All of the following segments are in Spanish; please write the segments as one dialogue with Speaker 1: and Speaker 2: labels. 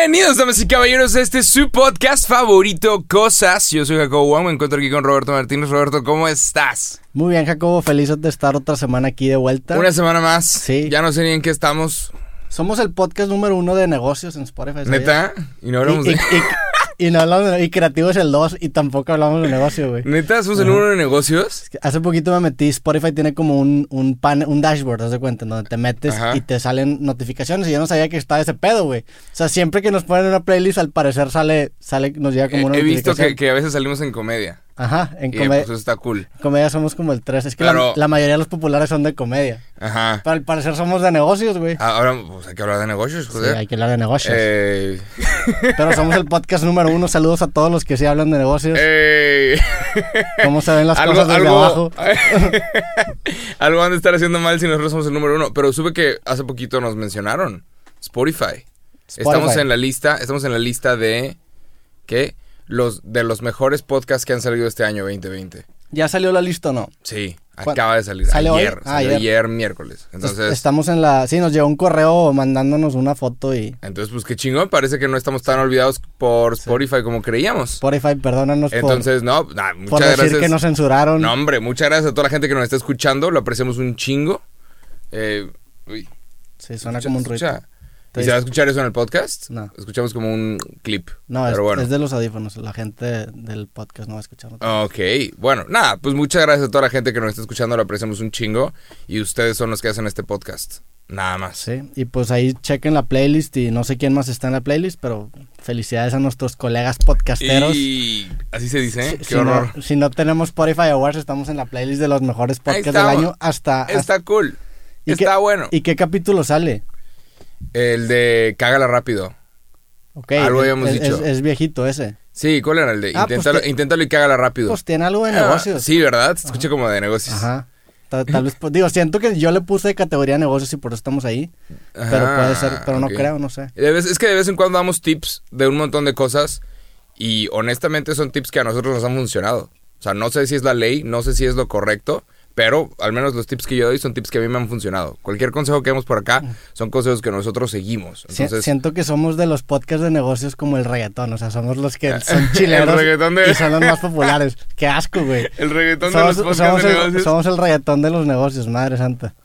Speaker 1: Bienvenidos, damas y caballeros, a este es su podcast favorito, Cosas. Yo soy Jacobo Wong, me encuentro aquí con Roberto Martínez. Roberto, ¿cómo estás?
Speaker 2: Muy bien, Jacobo, feliz de estar otra semana aquí de vuelta.
Speaker 1: Una semana más.
Speaker 2: Sí.
Speaker 1: Ya no sé ni en qué estamos.
Speaker 2: Somos el podcast número uno de negocios en Spotify. ¿sabías?
Speaker 1: ¿Neta? Y no hablamos
Speaker 2: y,
Speaker 1: de...
Speaker 2: y- y- y no hablamos de- y creativo es el 2 y tampoco hablamos de negocio, güey.
Speaker 1: ¿Neta? ¿Somos el número de negocios?
Speaker 2: Hace poquito me metí, Spotify tiene como un, un pan, un dashboard, haz de cuenta, en donde te metes
Speaker 1: Ajá.
Speaker 2: y te salen notificaciones y yo no sabía que estaba ese pedo, güey. O sea, siempre que nos ponen una playlist, al parecer sale, sale, nos llega como
Speaker 1: He,
Speaker 2: una
Speaker 1: he visto
Speaker 2: notificación.
Speaker 1: que, que a veces salimos en comedia.
Speaker 2: Ajá, en comedia,
Speaker 1: pues eso está cool.
Speaker 2: comedia somos como el 3. Es que la-
Speaker 1: Claro.
Speaker 2: la, mayoría de los populares son de comedia.
Speaker 1: Ajá.
Speaker 2: Pero al parecer somos de negocios, güey.
Speaker 1: Ah, Ahora, pues hay que hablar de negocios,
Speaker 2: Sí,
Speaker 1: joder.
Speaker 2: hay que hablar de negocios.
Speaker 1: Eh,
Speaker 2: Pero somos el podcast número uno. Saludos a todos los que sí hablan de negocios.
Speaker 1: eh,
Speaker 2: Cómo se ven las
Speaker 1: algo,
Speaker 2: cosas desde
Speaker 1: algo,
Speaker 2: abajo.
Speaker 1: algo han de estar haciendo mal si nosotros somos el número uno. Pero supe que hace poquito nos mencionaron Spotify. Estamos
Speaker 2: Spotify.
Speaker 1: en la lista, estamos en la lista de ¿qué? Los de los mejores podcasts que han salido este año 2020.
Speaker 2: ¿Ya salió la lista o no?
Speaker 1: Sí,
Speaker 2: ¿Cuán-
Speaker 1: acaba de salir ayer,
Speaker 2: Ah,
Speaker 1: salió
Speaker 2: ayer.
Speaker 1: ayer miércoles. Entonces,
Speaker 2: Estamos en la... Sí, nos llegó un correo mandándonos una foto y...
Speaker 1: entonces pues qué chingón, parece que no estamos tan olvidados por Spotify como creíamos.
Speaker 2: Spotify, perdónanos por,
Speaker 1: Entonces, no, nah, muchas
Speaker 2: por decir
Speaker 1: gracias.
Speaker 2: que nos censuraron.
Speaker 1: No, hombre, muchas gracias a toda la gente que nos está escuchando, lo apreciamos un chingo. Eh, uy,
Speaker 2: sí, suena
Speaker 1: escucha-
Speaker 2: como un ruido.
Speaker 1: ¿Y se va a escuchar eso en el podcast?
Speaker 2: No.
Speaker 1: Escuchamos como un clip.
Speaker 2: No, es,
Speaker 1: pero bueno.
Speaker 2: es de los audífonos. La gente del podcast no va a escuchar.
Speaker 1: Ok, bueno, nada, pues muchas gracias a toda la gente que nos está escuchando, lo apreciamos un chingo. Y ustedes son los que hacen este podcast. Nada más.
Speaker 2: Sí, y pues ahí chequen la playlist y no sé quién más está en la playlist, pero felicidades a nuestros colegas podcasteros.
Speaker 1: Y así se dice, ¿eh? Qué
Speaker 2: si,
Speaker 1: horror.
Speaker 2: No, si no tenemos Spotify Awards, estamos en la playlist de los mejores podcasts del año hasta... hasta-
Speaker 1: Está cool.
Speaker 2: ¿Y
Speaker 1: Está
Speaker 2: qué-
Speaker 1: bueno.
Speaker 2: ¿Y qué capítulo sale?
Speaker 1: El de Cágala rápido.
Speaker 2: Ok,
Speaker 1: Algo habíamos
Speaker 2: es,
Speaker 1: dicho.
Speaker 2: es- es viejito ese.
Speaker 1: Sí, ¿cuál era el de?
Speaker 2: Ah, pues
Speaker 1: inténtalo,
Speaker 2: te-
Speaker 1: inténtalo y cágala rápido.
Speaker 2: Pues tiene algo de
Speaker 1: Ah,
Speaker 2: negocios.
Speaker 1: sí, ¿verdad? Se escucha como de negocios.
Speaker 2: Ajá. Tal, tal vez, pues, digo, siento que yo le puse categoría de negocios y por eso estamos ahí. pero
Speaker 1: Ajá,
Speaker 2: puede ser, pero no creo, no sé.
Speaker 1: De vez- es que de vez en cuando damos tips de un montón de cosas y honestamente son tips que a nosotros nos han funcionado. O sea, no sé si es la ley, no sé si es lo correcto, pero al menos los tips que yo doy son tips que a mí me han funcionado. Cualquier consejo que demos por acá son consejos que nosotros seguimos. Entonces,
Speaker 2: siento que somos de los podcasts de negocios como el reggaetón. O sea, somos los que son
Speaker 1: reggaetón de-
Speaker 2: y son los más populares. Qué asco, güey.
Speaker 1: el reggaetón
Speaker 2: Somos,
Speaker 1: de los podcasts
Speaker 2: somos
Speaker 1: de
Speaker 2: el,
Speaker 1: negocios.
Speaker 2: somos el reggaetón de los negocios, madre santa.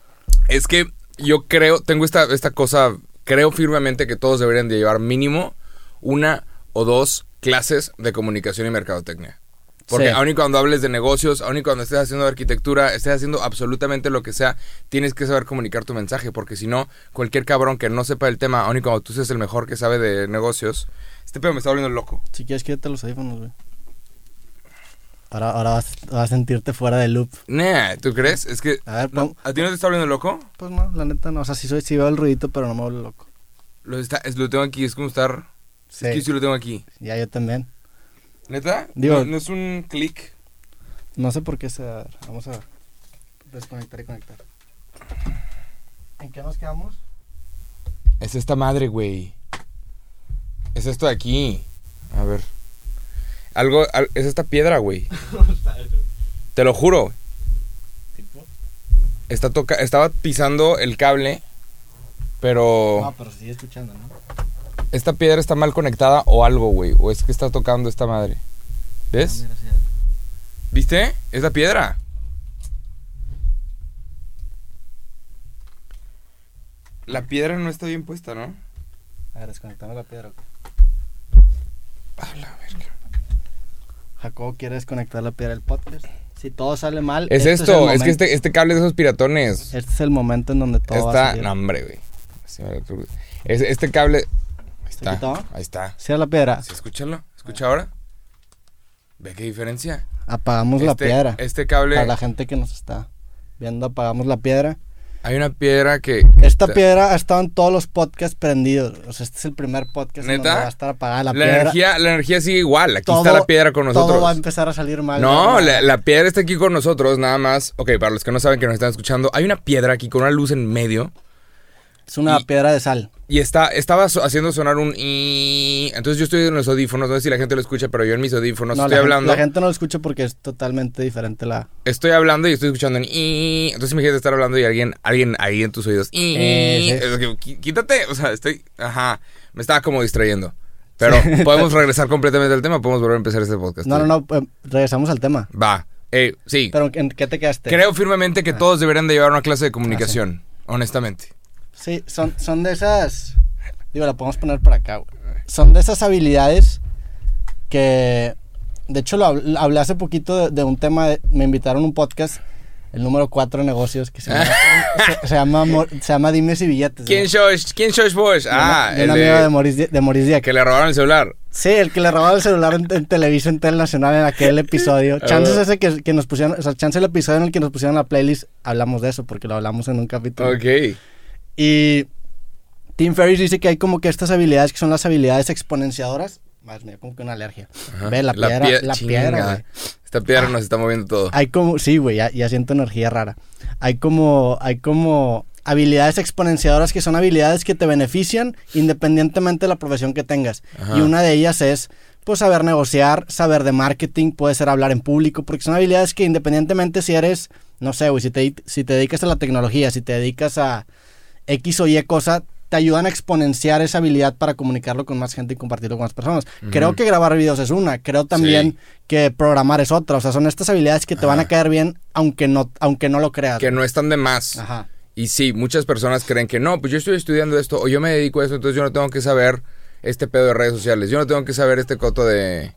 Speaker 1: Es que yo creo, tengo esta, esta cosa, creo firmemente que todos deberían de llevar mínimo una o dos clases de comunicación y mercadotecnia. Porque
Speaker 2: Sí.
Speaker 1: aun y cuando hables de negocios, aun y cuando estés haciendo arquitectura, estés haciendo absolutamente lo que sea, tienes que saber comunicar tu mensaje, porque si no, cualquier cabrón que no sepa el tema, aun y cuando tú seas el mejor que sabe de negocios, este pedo me está volviendo loco.
Speaker 2: Si quieres, quédate los audífonos, güey. Ahora, ahora vas, vas a sentirte fuera de loop.
Speaker 1: Nah, ¿tú crees? Es que...
Speaker 2: A ver,
Speaker 1: no, ¿A ti no te está volviendo loco?
Speaker 2: Pues no, la neta no. O sea, sí, soy, sí veo el ruidito, pero no me vuelvo loco.
Speaker 1: Lo, está, es- lo tengo aquí, es como estar...
Speaker 2: Sí,
Speaker 1: Es que sí lo tengo aquí.
Speaker 2: ya yo también.
Speaker 1: ¿Neta?
Speaker 2: Digo-
Speaker 1: no, no es un clic.
Speaker 2: No sé por qué se... Vamos a desconectar y conectar. ¿En qué nos quedamos?
Speaker 1: Es esta madre, güey. Es esto de aquí. A ver. Algo, al- es esta piedra, güey. Te lo juro. Está toca, estaba pisando el cable, pero
Speaker 2: No, pero sigue escuchando, ¿no?
Speaker 1: Esta piedra está mal conectada o algo, güey. O es que está tocando esta madre. ¿Ves?
Speaker 2: Ah,
Speaker 1: ¿Viste? Es la piedra. La piedra no está bien puesta, ¿no?
Speaker 2: A ver, desconectamos la piedra. ok.
Speaker 1: A la verga.
Speaker 2: Jacobo quiere desconectar la piedra del podcast. Si todo sale mal...
Speaker 1: Es
Speaker 2: este
Speaker 1: esto, es, que este, este cable es de esos piratones.
Speaker 2: Este es el momento en donde todo va a
Speaker 1: Está,
Speaker 2: salir.
Speaker 1: no, hombre, güey. Este cable. Ahí
Speaker 2: ¿Se
Speaker 1: está.
Speaker 2: quitó?
Speaker 1: Ahí está.
Speaker 2: Cierra la piedra.
Speaker 1: ¿Sí, escúchalo? ¿Escucha ahora? ¿Ve qué diferencia?
Speaker 2: Apagamos la
Speaker 1: Este-
Speaker 2: piedra.
Speaker 1: Este cable.
Speaker 2: Para la gente que nos está viendo, apagamos la piedra.
Speaker 1: Hay una piedra que.
Speaker 2: Esta
Speaker 1: está-
Speaker 2: piedra ha estado en todos los podcasts prendidos. O sea, este es el primer podcast en
Speaker 1: ¿Neta?
Speaker 2: donde va a estar apagada la,
Speaker 1: La,
Speaker 2: piedra.
Speaker 1: energía, la energía sigue igual. Aquí
Speaker 2: Todo-
Speaker 1: está la piedra con nosotros.
Speaker 2: Todo va a empezar a salir mal.
Speaker 1: No, la, la piedra está aquí con nosotros, nada más. Ok, para los que no saben que nos están escuchando, hay una piedra aquí con una luz en medio.
Speaker 2: Es una
Speaker 1: y-
Speaker 2: piedra de sal.
Speaker 1: Y está, estaba haciendo sonar un Entonces yo estoy en los audífonos, no sé si la gente lo escucha, pero yo en mis audífonos
Speaker 2: No,
Speaker 1: estoy
Speaker 2: la, gente-
Speaker 1: hablando.
Speaker 2: la gente no lo escucha porque es totalmente diferente la...
Speaker 1: Estoy hablando y estoy escuchando un Entonces imagínate estar hablando y alguien, alguien ahí en tus oídos.
Speaker 2: Eh, sí.
Speaker 1: Es que, "Qui- Quítate, o sea, estoy. Ajá. Me estaba como distrayendo. Pero podemos regresar completamente al tema, podemos volver a empezar este podcast.
Speaker 2: No, no, no, eh, regresamos al tema.
Speaker 1: Va. Eh, sí.
Speaker 2: Pero ¿en qué te quedaste?
Speaker 1: Creo firmemente que todos deberían de llevar una clase de comunicación, honestamente.
Speaker 2: Sí, son, son de esas... Digo, la podemos poner por acá, güey. Son de esas habilidades que... De hecho, lo habl- hablé hace poquito de, de un tema, de- me invitaron a un podcast, el número 4 de negocios, que se llama, se, se llama, se llama Dimes y Billetes.
Speaker 1: ¿Quién sos? ¿Quién sos vos?
Speaker 2: De
Speaker 1: Ah,
Speaker 2: una-
Speaker 1: el
Speaker 2: un amigo de Di- de Dieck.
Speaker 1: que le robaron el celular.
Speaker 2: Sí, el que le robaba el celular en, en televisión internacional en aquel episodio. Chances ese que, que nos pusieron, o sea, chance el episodio en el que nos pusieron la playlist, hablamos de eso, porque lo hablamos en un capítulo.
Speaker 1: Ok.
Speaker 2: Y Tim Ferriss dice que hay como que estas habilidades que son las habilidades exponenciadoras. Más mía, como que una alergia.
Speaker 1: Ajá.
Speaker 2: Ve, la piedra,
Speaker 1: pie-
Speaker 2: la
Speaker 1: chinga.
Speaker 2: piedra, güey.
Speaker 1: Esta piedra nos está moviendo todo.
Speaker 2: Hay como, sí, güey, ya, ya siento energía rara. Hay como, hay como habilidades exponenciadoras que son habilidades que te benefician independientemente de la profesión que tengas.
Speaker 1: Ajá.
Speaker 2: Y una de ellas es, pues, saber negociar, saber de marketing, puede ser hablar en público, porque son habilidades que independientemente si eres, no sé, güey, si te, si te dedicas a la tecnología, si te dedicas a X o Y cosa, te ayudan a exponenciar esa habilidad para comunicarlo con más gente y compartirlo con más personas. Creo que grabar videos es una, creo también
Speaker 1: Sí.
Speaker 2: que programar es otra, o sea, son estas habilidades que te van a caer bien aunque no, aunque no lo creas.
Speaker 1: Que no están de más.
Speaker 2: Ajá.
Speaker 1: Y sí, muchas personas creen que no, pues yo estoy estudiando esto o yo me dedico a eso, entonces yo no tengo que saber este pedo de redes sociales, yo no tengo que saber este coto de...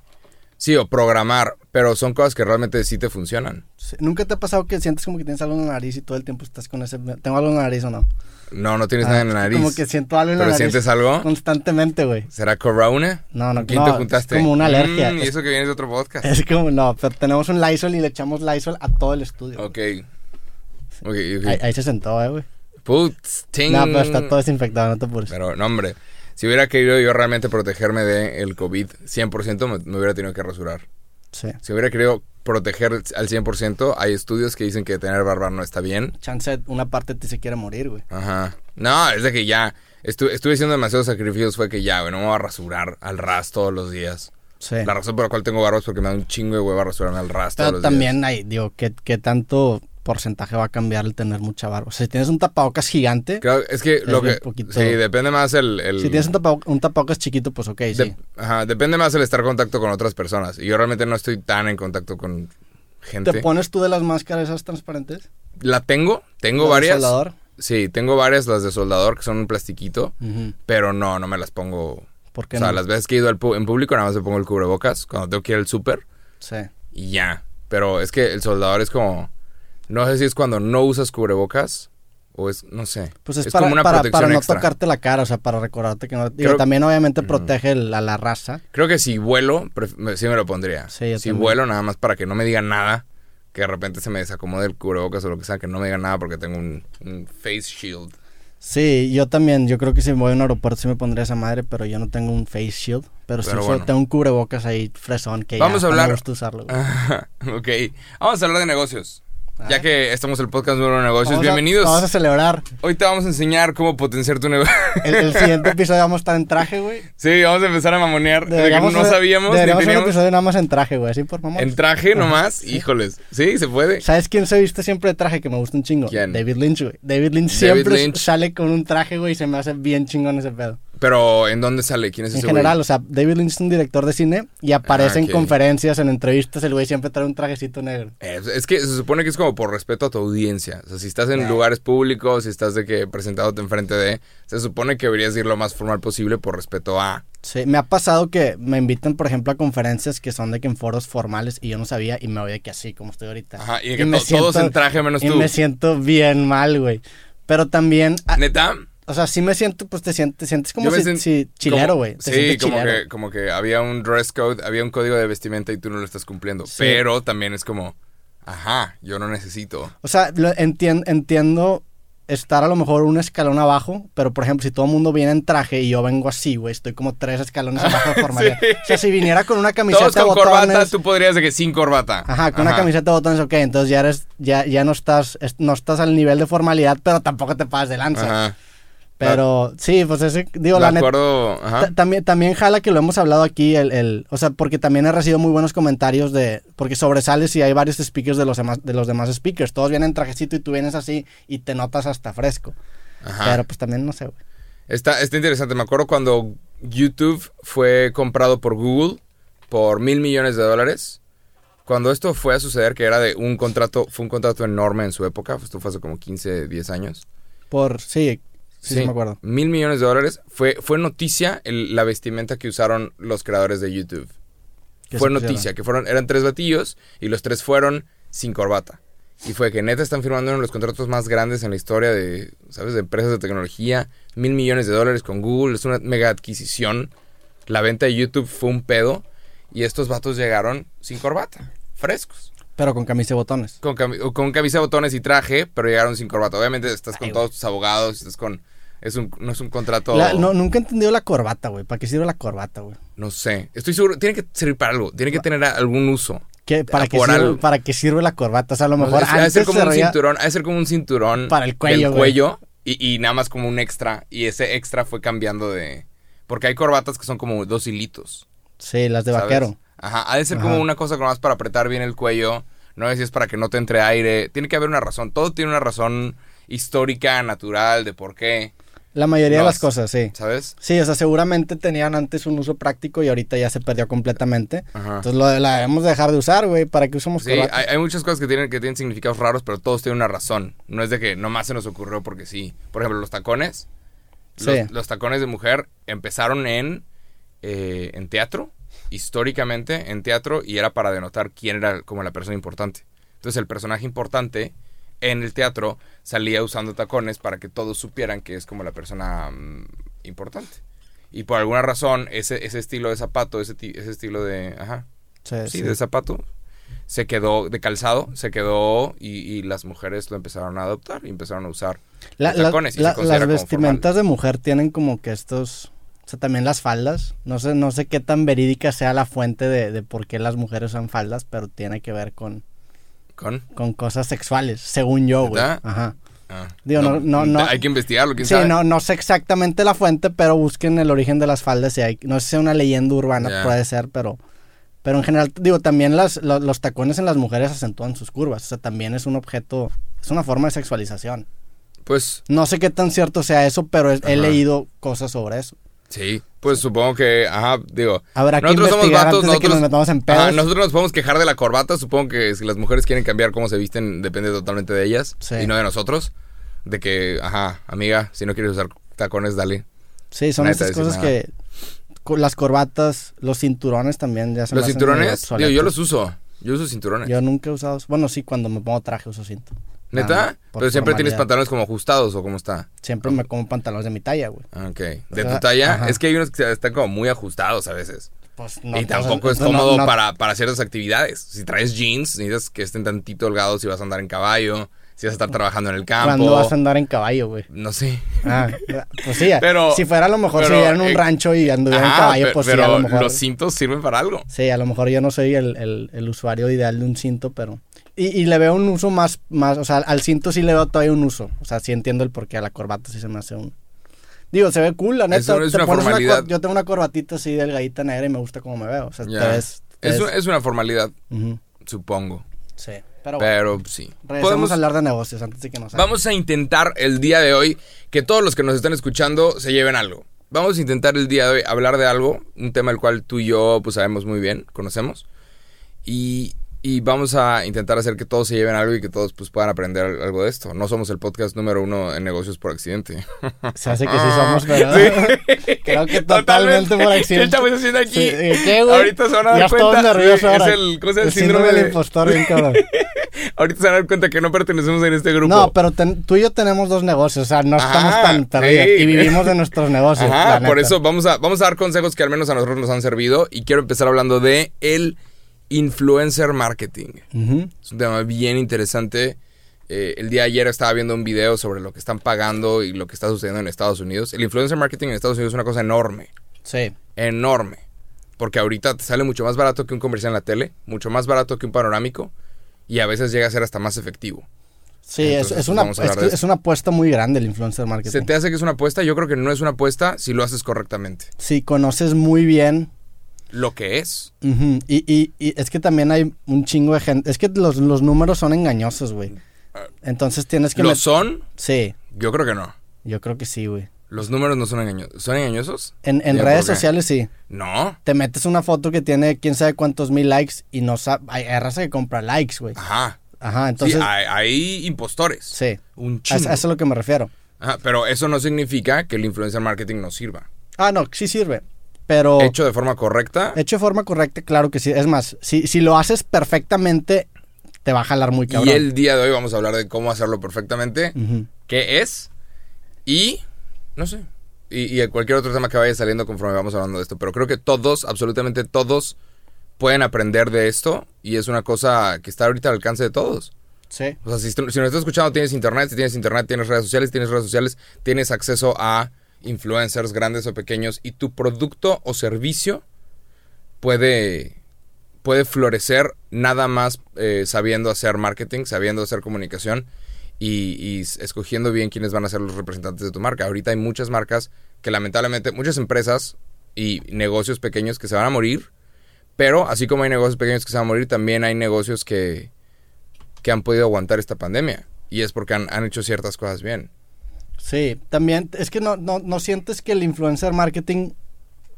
Speaker 1: Sí, o programar, pero son cosas que realmente sí te funcionan.
Speaker 2: ¿Nunca te ha pasado que sientes como que tienes algo en la nariz y todo el tiempo estás con ese... ¿Tengo algo en la nariz o no?
Speaker 1: No, no tienes
Speaker 2: Ah,
Speaker 1: nada en la nariz.
Speaker 2: Como que siento algo en la
Speaker 1: ¿Pero
Speaker 2: nariz.
Speaker 1: sientes algo?
Speaker 2: Constantemente, güey.
Speaker 1: ¿Será corona?
Speaker 2: No, no,
Speaker 1: ¿Con ¿Quién
Speaker 2: no,
Speaker 1: te
Speaker 2: es
Speaker 1: juntaste?
Speaker 2: como una alergia.
Speaker 1: Mm, y
Speaker 2: Es-
Speaker 1: eso que viene de otro podcast.
Speaker 2: Es como, no, pero tenemos un Lysol y le echamos Lysol a todo el estudio.
Speaker 1: Ok. Ok, ok.
Speaker 2: Ahí, ahí se sentó, eh, güey.
Speaker 1: Putz, ting.
Speaker 2: No, pero está todo desinfectado, no te apures.
Speaker 1: Pero, no, hombre. Si hubiera querido yo realmente protegerme del COVID 100%, me, me hubiera tenido que rasurar.
Speaker 2: Sí.
Speaker 1: Si hubiera querido proteger al 100%, hay estudios que dicen que tener barba no está bien.
Speaker 2: Chance, una parte de ti se quiere morir, güey.
Speaker 1: Ajá. No, es de que ya estu- estuve haciendo demasiados sacrificios. Fue que ya, güey, no me voy a rasurar al ras todos los días.
Speaker 2: Sí.
Speaker 1: La razón por la cual tengo barba es porque me da un chingo de hueva rasurarme al ras todos
Speaker 2: Pero
Speaker 1: los
Speaker 2: también hay, digo, ¿qué, qué tanto porcentaje va a cambiar el tener mucha barba? O sea, si tienes un tapabocas gigante,
Speaker 1: es que lo que...
Speaker 2: poquito.
Speaker 1: Sí, depende más el... el-
Speaker 2: si tienes un, tapaboc- un tapabocas chiquito, pues ok,
Speaker 1: de-
Speaker 2: sí.
Speaker 1: ajá, depende más el estar en contacto con otras personas. Y yo realmente no estoy tan en contacto con gente.
Speaker 2: ¿Te pones tú de las máscaras esas transparentes?
Speaker 1: La tengo, tengo
Speaker 2: ¿La de
Speaker 1: varias.
Speaker 2: soldador?
Speaker 1: Sí, tengo varias, las de soldador, que son un plastiquito. Pero no, no me las pongo.
Speaker 2: ¿Por
Speaker 1: O
Speaker 2: qué
Speaker 1: sea,
Speaker 2: no?
Speaker 1: las veces que he ido al pu- en público nada más me pongo el cubrebocas cuando tengo que ir al súper
Speaker 2: Sí.
Speaker 1: y ya. Pero es que el soldador es como... No sé si es cuando no usas cubrebocas o es... No sé.
Speaker 2: Pues es, para,
Speaker 1: como una
Speaker 2: para,
Speaker 1: protección
Speaker 2: para no
Speaker 1: extra.
Speaker 2: tocarte la cara, o sea, para recordarte que no... Digo,
Speaker 1: Creo-
Speaker 2: también obviamente protege el- a la raza.
Speaker 1: Creo que si vuelo, sí me lo pondría.
Speaker 2: Sí, yo
Speaker 1: si
Speaker 2: también.
Speaker 1: vuelo nada más para que no me digan nada, que de repente se me desacomode el cubrebocas o lo que sea, que no me digan nada porque tengo un, un face shield.
Speaker 2: Sí, yo también, yo creo que si me voy a un aeropuerto sí me pondría esa madre, pero yo no tengo un face shield. Pero, sí
Speaker 1: Pero
Speaker 2: uso-
Speaker 1: bueno.
Speaker 2: tengo un cubrebocas ahí fresón que
Speaker 1: Vamos
Speaker 2: ya
Speaker 1: a
Speaker 2: no me
Speaker 1: hablar-
Speaker 2: gusta usarlo.
Speaker 1: ok. Vamos a hablar de negocios. Ya que estamos en el podcast de negocios,
Speaker 2: Vamos a-
Speaker 1: bienvenidos.
Speaker 2: Vamos a celebrar.
Speaker 1: Hoy te vamos a enseñar cómo potenciar tu negocio.
Speaker 2: El, el siguiente episodio vamos a estar en traje, güey.
Speaker 1: sí, vamos a empezar a mamonear. De que
Speaker 2: Deberíamos
Speaker 1: no sabíamos ni
Speaker 2: deberíamos hacer un episodio nada más en traje, güey, así por mamón.
Speaker 1: En traje nomás, híjoles. Sí, se puede.
Speaker 2: ¿Sabes quién se viste siempre de traje que me gusta un chingo?
Speaker 1: ¿Quién?
Speaker 2: David Lynch, güey. David Lynch
Speaker 1: David
Speaker 2: siempre
Speaker 1: Lynch.
Speaker 2: sale con un traje, güey, y se me hace bien chingón ese pedo.
Speaker 1: Pero, ¿en dónde sale? ¿Quién es
Speaker 2: En
Speaker 1: ese
Speaker 2: general,
Speaker 1: güey?
Speaker 2: o sea, David Lynch es un director de cine y aparece
Speaker 1: Ah,
Speaker 2: en
Speaker 1: ok.
Speaker 2: conferencias, en entrevistas, el güey siempre trae un trajecito negro.
Speaker 1: Eh, es que se supone que es como por respeto a tu audiencia. O sea, si estás en
Speaker 2: Eh.
Speaker 1: lugares públicos, si estás de que presentándote enfrente de, se supone que deberías ir lo más formal posible por respeto a.
Speaker 2: Sí, me ha pasado que me invitan, por ejemplo, a conferencias que son de que en foros formales y yo no sabía y me voy de que así, como estoy ahorita.
Speaker 1: Ajá, y de que
Speaker 2: me
Speaker 1: to- todos en traje menos
Speaker 2: y
Speaker 1: tú.
Speaker 2: me siento bien mal, güey. Pero también, ah,
Speaker 1: ¿Neta?
Speaker 2: O sea, sí me siento, pues te sientes, te sientes como si,
Speaker 1: sent-
Speaker 2: si chilero, güey.
Speaker 1: Sí, como
Speaker 2: chilero.
Speaker 1: que, como que había un dress code, había un código de vestimenta y tú no lo estás cumpliendo.
Speaker 2: Sí.
Speaker 1: Pero también es como, ajá, yo no necesito.
Speaker 2: O sea, lo entien- entiendo estar a lo mejor un escalón abajo, pero por ejemplo, si todo el mundo viene en traje y yo vengo así, güey, estoy como tres escalones abajo de formalidad.
Speaker 1: Sí.
Speaker 2: O sea, si viniera con una camiseta
Speaker 1: Todos
Speaker 2: de
Speaker 1: con
Speaker 2: botones,
Speaker 1: corbata, tú podrías de que sin corbata.
Speaker 2: Ajá, con una camiseta de botones, ok, entonces ya eres, ya, ya no estás, es- no estás al nivel de formalidad, pero tampoco te pasas de lanza.
Speaker 1: Ajá.
Speaker 2: Pero sí, pues ese, digo,
Speaker 1: De
Speaker 2: la neta. También, también jala que lo hemos hablado aquí, el, el, o sea, porque también he recibido muy buenos comentarios de, porque sobresales y hay varios speakers de los demás, de los demás speakers, todos vienen en trajecito y tú vienes así y te notas hasta fresco.
Speaker 1: Ajá.
Speaker 2: Pero pues también no sé, güey.
Speaker 1: Está, está interesante. Me acuerdo cuando YouTube fue comprado por Google por mil millones de dólares. Cuando esto fue a suceder, que era de un contrato, fue un contrato enorme en su época, esto fue hace como 15, 10 años.
Speaker 2: Por, sí, sí, sí me acuerdo.
Speaker 1: Mil millones de dólares. Fue, fue noticia el- la vestimenta que usaron los creadores de YouTube.
Speaker 2: ¿Qué
Speaker 1: Fue noticia, que fueron, eran tres batillos y los tres fueron sin corbata. Y fue que neta están firmando uno de los contratos más grandes en la historia de, ¿sabes? De empresas de tecnología. Mil millones de dólares con Google. Es una mega adquisición. La venta de YouTube fue un pedo. Y estos vatos llegaron sin corbata. Frescos.
Speaker 2: Pero con camisa y botones.
Speaker 1: Con, cami- con camisa, botones y traje, pero llegaron sin corbata. Obviamente estás con todos tus abogados, estás con... Es un, no es un contrato...
Speaker 2: La- no, nunca he entendido la corbata, güey. ¿Para qué sirve la corbata, güey?
Speaker 1: No sé. Estoy seguro. Tiene que servir para algo. Tiene que tener algún uso.
Speaker 2: ¿Qué- ¿Para,
Speaker 1: Ah,
Speaker 2: qué
Speaker 1: por
Speaker 2: sirve. ¿Para qué sirve la corbata? O sea, a lo
Speaker 1: No
Speaker 2: mejor
Speaker 1: sé, ha de
Speaker 2: antes
Speaker 1: ser como
Speaker 2: se
Speaker 1: un
Speaker 2: reía-
Speaker 1: cinturón. Ha de ser como un cinturón.
Speaker 2: Para el cuello,
Speaker 1: Del
Speaker 2: güey.
Speaker 1: cuello. Y, y nada más como un extra. Y ese extra fue cambiando de... Porque hay corbatas que son como dos hilitos.
Speaker 2: Sí, las de
Speaker 1: ¿sabes?
Speaker 2: vaquero.
Speaker 1: Ajá. Ha de ser
Speaker 2: Ajá.
Speaker 1: como una cosa más para apretar bien el cuello. No sé si es para que no te entre aire. Tiene que haber una razón. Todo tiene una razón histórica, natural, de por qué.
Speaker 2: La mayoría de las cosas, sí.
Speaker 1: ¿Sabes?
Speaker 2: Sí, o sea, seguramente tenían antes un uso práctico y ahorita ya se perdió completamente.
Speaker 1: Ajá.
Speaker 2: Entonces lo, la debemos dejar de usar, güey. ¿Para qué usamos
Speaker 1: Sí, hay, hay muchas cosas que tienen, que tienen significados raros, pero todos tienen una razón. No es de que nomás se nos ocurrió porque sí. Por ejemplo, los tacones. Los,
Speaker 2: Sí.
Speaker 1: los tacones de mujer empezaron en, eh, en teatro, históricamente en teatro, y era para denotar quién era como la persona importante. Entonces el personaje importante en el teatro salía usando tacones para que todos supieran que es como la persona mm, importante. Y por alguna razón, ese, ese estilo de zapato, ese, ese estilo de... Ajá,
Speaker 2: Sí,
Speaker 1: sí,
Speaker 2: sí.
Speaker 1: de zapato. Se quedó de calzado, se quedó y, y las mujeres lo empezaron a adoptar y empezaron a usar
Speaker 2: La-
Speaker 1: los
Speaker 2: la-
Speaker 1: tacones y se
Speaker 2: las vestimentas de mujer tienen como que estos... O sea, también las faldas. No sé, no sé qué tan verídica sea la fuente de, de por qué las mujeres usan faldas, pero tiene que ver con.
Speaker 1: ¿Con?
Speaker 2: con cosas sexuales, según yo, güey. Ajá.
Speaker 1: Ah,
Speaker 2: Digo, no- no- no-
Speaker 1: Hay que investigarlo, quién
Speaker 2: Sí,
Speaker 1: sabe.
Speaker 2: no, no sé exactamente la fuente, pero busquen el origen de las faldas y hay, no sé si es una leyenda urbana, puede ser, pero, pero en general, digo, también las, lo- los tacones en las mujeres acentúan sus curvas, o sea, también es un objeto, es una forma de sexualización.
Speaker 1: Pues
Speaker 2: No sé qué tan cierto sea eso, pero es- he leído cosas sobre eso.
Speaker 1: Sí, pues supongo que, ajá, digo,
Speaker 2: Habrá que
Speaker 1: nosotros somos
Speaker 2: investigar
Speaker 1: vatos,
Speaker 2: que nos
Speaker 1: nosotros,
Speaker 2: metamos en
Speaker 1: ajá, nosotros nos podemos quejar de la corbata, supongo que si las mujeres quieren cambiar cómo se visten, depende totalmente de ellas
Speaker 2: Sí.
Speaker 1: y no de nosotros. De que, ajá, amiga, si no quieres usar tacones, dale.
Speaker 2: Sí, son
Speaker 1: decir
Speaker 2: cosas
Speaker 1: nada.
Speaker 2: que, las corbatas, los cinturones también ya se
Speaker 1: Los cinturones, digo, yo los uso. Yo uso cinturones.
Speaker 2: Yo nunca he usado, bueno, sí, cuando me pongo traje uso cinto.
Speaker 1: ¿Neta?
Speaker 2: Ah,
Speaker 1: Pero siempre tienes pantalones como ajustados o cómo está.
Speaker 2: Siempre me como pantalones de mi talla, güey.
Speaker 1: Ah, Ok. De
Speaker 2: O sea,
Speaker 1: tu talla,
Speaker 2: ajá.
Speaker 1: es que hay unos que están como muy ajustados a veces.
Speaker 2: Pues
Speaker 1: y tampoco es
Speaker 2: no- no-
Speaker 1: cómodo
Speaker 2: no-
Speaker 1: para, para ciertas actividades. Si traes jeans, necesitas que estén tantito holgados si vas a andar en caballo, si vas a estar trabajando en el campo.
Speaker 2: ¿Cuándo vas a andar en caballo, güey?
Speaker 1: No sé.
Speaker 2: Ah, pues sí,
Speaker 1: Pero-
Speaker 2: si fuera a lo mejor si viviera en un
Speaker 1: eh,
Speaker 2: rancho y anduviera en caballo, pues sí,
Speaker 1: pero
Speaker 2: a lo mejor.
Speaker 1: los cintos sirven para algo.
Speaker 2: Sí, a lo mejor yo no soy el, el- el usuario ideal de un cinto, pero... Y, y le veo un uso más, más, o sea, al cinto sí le veo todavía un uso. O sea, sí entiendo el porqué a la corbata sí se me hace un... Digo, se ve cool, la neta.
Speaker 1: Eso es una formalidad.
Speaker 2: yo tengo una corbatita así delgadita negra y me gusta cómo me veo. O sea,
Speaker 1: Ya.
Speaker 2: te ves... te
Speaker 1: Es,
Speaker 2: ves-
Speaker 1: es una formalidad,
Speaker 2: Ujú,
Speaker 1: supongo.
Speaker 2: Sí, pero bueno,
Speaker 1: Pero sí.
Speaker 2: regresemos
Speaker 1: Podemos-
Speaker 2: hablar de negocios antes de que nos
Speaker 1: Vamos a intentar el día de hoy que todos los que nos están escuchando se lleven algo. Vamos a intentar el día de hoy hablar de algo, un tema el cual tú y yo pues sabemos muy bien, conocemos. Y, y vamos a intentar hacer que todos se lleven algo y que todos pues puedan aprender algo de esto. No somos el podcast número uno en negocios por accidente.
Speaker 2: Se hace que sí somos, pero... Creo que totalmente por
Speaker 1: ¿Qué
Speaker 2: accidente.
Speaker 1: estamos haciendo aquí?
Speaker 2: Sí, ¿eh, ¿Qué, güey?
Speaker 1: Ahorita se van a dar
Speaker 2: Ya
Speaker 1: cuenta.
Speaker 2: nerviosos
Speaker 1: sí,
Speaker 2: ahora.
Speaker 1: Es el, ¿cómo llama? el
Speaker 2: El
Speaker 1: síndrome
Speaker 2: del
Speaker 1: de-
Speaker 2: impostor, bien cabrón.
Speaker 1: Ahorita se van a dar cuenta que no pertenecemos en este grupo.
Speaker 2: No, pero ten- tú y yo tenemos dos negocios, o sea, no
Speaker 1: Ajá,
Speaker 2: estamos tan perdidos y vivimos de nuestros negocios.
Speaker 1: Ajá, por eso vamos a, vamos a dar consejos que al menos a nosotros nos han servido y quiero empezar hablando de el influencer marketing. Es un tema bien interesante. Eh, el día de ayer estaba viendo un video sobre lo que están pagando y lo que está sucediendo en Estados Unidos. El influencer marketing en Estados Unidos es una cosa enorme,
Speaker 2: Sí,
Speaker 1: enorme. Porque ahorita te sale mucho más barato que un comercial en la tele, mucho más barato que un panorámico y a veces llega a ser hasta más efectivo.
Speaker 2: sí, es,
Speaker 1: Entonces,
Speaker 2: es
Speaker 1: pues,
Speaker 2: una, es una apuesta muy grande el influencer marketing.
Speaker 1: ¿Se te hace que es una apuesta? Yo creo que no es una apuesta si lo haces correctamente.
Speaker 2: Si conoces muy bien,
Speaker 1: Lo que es.
Speaker 2: y, y- y es que también hay un chingo de gente, es que los, los números son engañosos, güey. Entonces tienes que...
Speaker 1: ¿Lo son?
Speaker 2: Sí,
Speaker 1: Yo creo que no.
Speaker 2: yo creo que sí, güey.
Speaker 1: Los números no son engañosos. ¿Son engañosos?
Speaker 2: En, en redes sociales sí.
Speaker 1: No.
Speaker 2: Te metes una foto que tiene quién sabe cuántos mil likes y no sabe. Hay hay raza que compra likes, güey.
Speaker 1: Ajá.
Speaker 2: Ajá, entonces.
Speaker 1: sí, hay, hay impostores.
Speaker 2: Sí.
Speaker 1: Un chingo.
Speaker 2: eso es a lo que me refiero.
Speaker 1: Ajá, pero eso no significa que el influencer marketing no sirva.
Speaker 2: Ah, no, sí sirve. Pero.
Speaker 1: Hecho de forma correcta.
Speaker 2: Hecho de forma correcta, claro que sí. Es más, si, si lo haces perfectamente, te va a jalar muy cabrón.
Speaker 1: Y el día de hoy vamos a hablar de cómo hacerlo perfectamente. Qué es y no sé. Y, y cualquier otro tema que vaya saliendo conforme vamos hablando de esto. Pero creo que todos, absolutamente todos, pueden aprender de esto. Y es una cosa que está ahorita al alcance de todos.
Speaker 2: Sí.
Speaker 1: O sea, si, si nos estás escuchando, tienes internet. Si tienes internet, tienes redes sociales. Tienes redes sociales, tienes acceso a influencers grandes o pequeños. Y tu producto o servicio puede, puede florecer nada más eh, sabiendo hacer marketing, sabiendo hacer comunicación y, y escogiendo bien quiénes van a ser los representantes de tu marca. Ahorita hay muchas marcas que lamentablemente, muchas empresas y negocios pequeños que se van a morir, pero así como hay negocios pequeños que se van a morir, también hay negocios que, que han podido aguantar esta pandemia. Y es porque han, han hecho ciertas cosas bien.
Speaker 2: Sí, también es que no, no, no sientes que el influencer marketing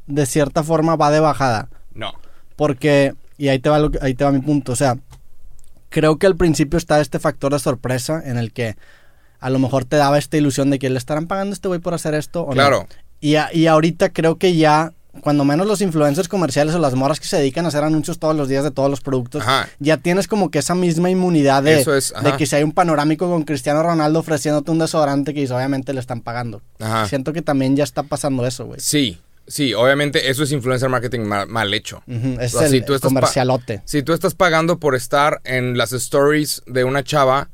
Speaker 2: de cierta forma va de bajada.
Speaker 1: No.
Speaker 2: Porque, y ahí te va, lo ahí te va mi punto, o sea, creo que al principio está este factor de sorpresa en el que a lo mejor te daba esta ilusión de que le estarán pagando a este güey por hacer esto o no.
Speaker 1: Claro.
Speaker 2: Y, a- y ahorita creo que ya, cuando menos los influencers comerciales o las morras que se dedican a hacer anuncios todos los días de todos los productos,
Speaker 1: Ajá.
Speaker 2: ya tienes como que esa misma inmunidad de,
Speaker 1: es,
Speaker 2: que si hay un panorámico con Cristiano Ronaldo ofreciéndote un desodorante que obviamente le están pagando.
Speaker 1: Ajá.
Speaker 2: Siento que también ya está pasando eso, güey.
Speaker 1: Sí, sí, obviamente eso es influencer marketing mal, mal hecho.
Speaker 2: Es
Speaker 1: O sea,
Speaker 2: el,
Speaker 1: si tú
Speaker 2: el
Speaker 1: estás pa-
Speaker 2: comercialote.
Speaker 1: Si tú estás pagando por estar en las stories de una chava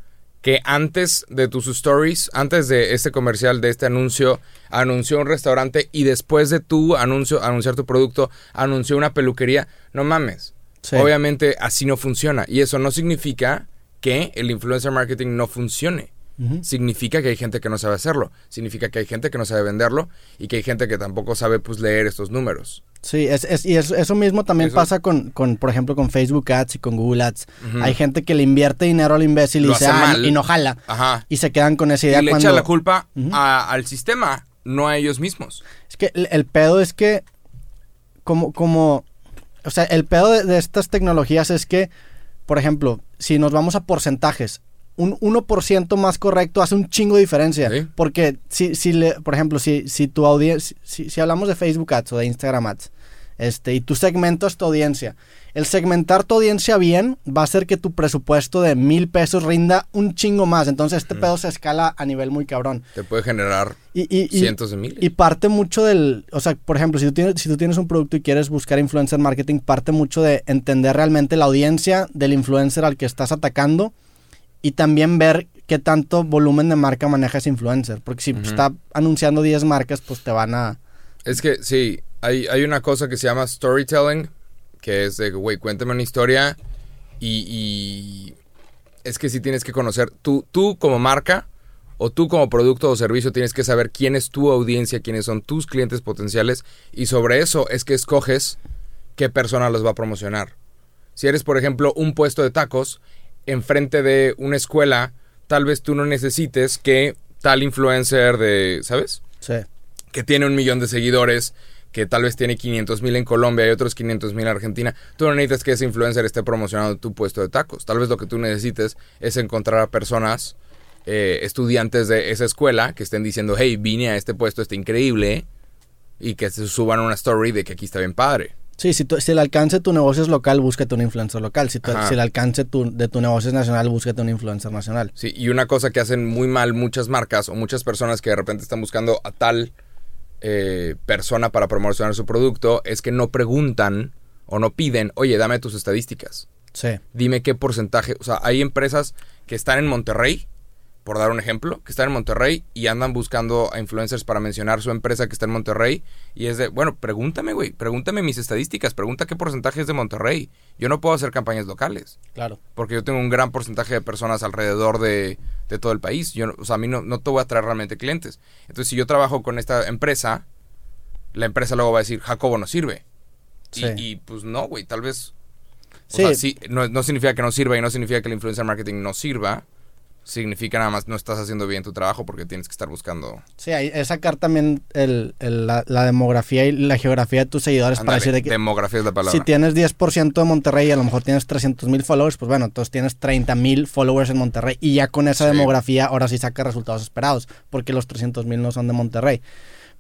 Speaker 1: que antes de tus stories, antes de este comercial, de este anuncio, anunció un restaurante y después de tu anuncio, anunciar tu producto, anunció una peluquería, no mames.
Speaker 2: Sí.
Speaker 1: Obviamente así no funciona. Y eso no significa que el influencer marketing no funcione. Significa que hay gente que no sabe hacerlo. Significa que hay gente que no sabe venderlo y que hay gente que tampoco sabe pues leer estos números.
Speaker 2: Sí, es, es- y es- eso mismo también
Speaker 1: Eso-
Speaker 2: pasa con, con, por ejemplo, con Facebook Ads y con Google Ads. Hay gente que le invierte dinero al imbécil y dice,
Speaker 1: hace
Speaker 2: "Ah,
Speaker 1: mal".
Speaker 2: y no jala.
Speaker 1: Ajá.
Speaker 2: Y se quedan con esa idea
Speaker 1: y le
Speaker 2: cuando...
Speaker 1: echa la culpa a- al sistema, no a ellos mismos.
Speaker 2: Es que el, el pedo es que, como, como, o sea, el pedo de, de estas tecnologías es que, por ejemplo, si nos vamos a porcentajes, un 1% más correcto hace un chingo de diferencia.
Speaker 1: Sí.
Speaker 2: Porque si, si le, por ejemplo, si, si tu audiencia, si, si hablamos de Facebook Ads o de Instagram Ads, este, y tú segmentas tu audiencia, el segmentar tu audiencia bien va a hacer que tu presupuesto de mil pesos rinda un chingo más. Entonces este pedo se escala a nivel muy cabrón.
Speaker 1: Te puede generar
Speaker 2: Y, y- y-
Speaker 1: cientos de miles.
Speaker 2: y parte mucho del, o sea, por ejemplo, si tú, tienes, si tú tienes un producto y quieres buscar influencer marketing, parte mucho de entender realmente la audiencia del influencer al que estás atacando y también ver qué tanto volumen de marca maneja ese influencer. Porque si está anunciando 10 marcas, pues te van a...
Speaker 1: Es que sí, hay, hay una cosa que se llama storytelling, que es de, güey, cuéntame una historia y, y es que sí tienes que conocer, tú, tú como marca o tú como producto o servicio tienes que saber quién es tu audiencia, quiénes son tus clientes potenciales y sobre eso es que escoges qué persona los va a promocionar. Si eres, por ejemplo, un puesto de tacos enfrente de una escuela, tal vez tú no necesites que tal influencer de, ¿sabes?
Speaker 2: Sí.
Speaker 1: que tiene un millón de seguidores, que tal vez tiene 500 mil en Colombia y otros 500 mil en Argentina, tú no necesitas que ese influencer esté promocionando tu puesto de tacos. Tal vez lo que tú necesites es encontrar a personas, eh, estudiantes de esa escuela, que estén diciendo, hey, vine a este puesto, está increíble, y que se suban una story de que aquí está bien padre.
Speaker 2: Sí, si, tu- si el alcance de tu negocio es local, búscate un influencer local. Si, tu- si el alcance tu- de tu negocio es nacional, búscate un influencer nacional.
Speaker 1: Sí, y una cosa que hacen muy mal muchas marcas o muchas personas que de repente están buscando a tal eh, persona para promocionar su producto es que no preguntan o no piden, oye, dame tus estadísticas.
Speaker 2: Sí.
Speaker 1: Dime qué porcentaje. O sea, hay empresas que están en Monterrey, por dar un ejemplo, que están en Monterrey y andan buscando a influencers para mencionar su empresa que está en Monterrey. Y es de, bueno, pregúntame, güey, pregúntame mis estadísticas, pregunta qué porcentaje es de Monterrey. Yo no puedo hacer campañas locales
Speaker 2: Claro.
Speaker 1: porque yo tengo un gran porcentaje de personas alrededor de, de todo el país. Yo, no- o sea, a mí no, no te voy a traer realmente clientes. Entonces, si yo trabajo con esta empresa, la empresa luego va a decir, Jacobo no sirve. Y,
Speaker 2: Sí.
Speaker 1: y, pues no, güey, tal vez... O
Speaker 2: Sí.
Speaker 1: sea, sí, no, no significa que no sirva y no significa que el influencer marketing no sirva, significa nada más no estás haciendo bien tu trabajo porque tienes que estar buscando.
Speaker 2: Sí, hay, es sacar también el, el- la, la demografía y la geografía de tus seguidores para decir de que
Speaker 1: demografía es la palabra.
Speaker 2: si tienes 10% de Monterrey y a lo mejor tienes 300 mil followers, pues bueno, entonces tienes 30 mil followers en Monterrey y ya con esa
Speaker 1: Sí.
Speaker 2: demografía ahora sí sacas resultados esperados porque los 300 mil no son de Monterrey.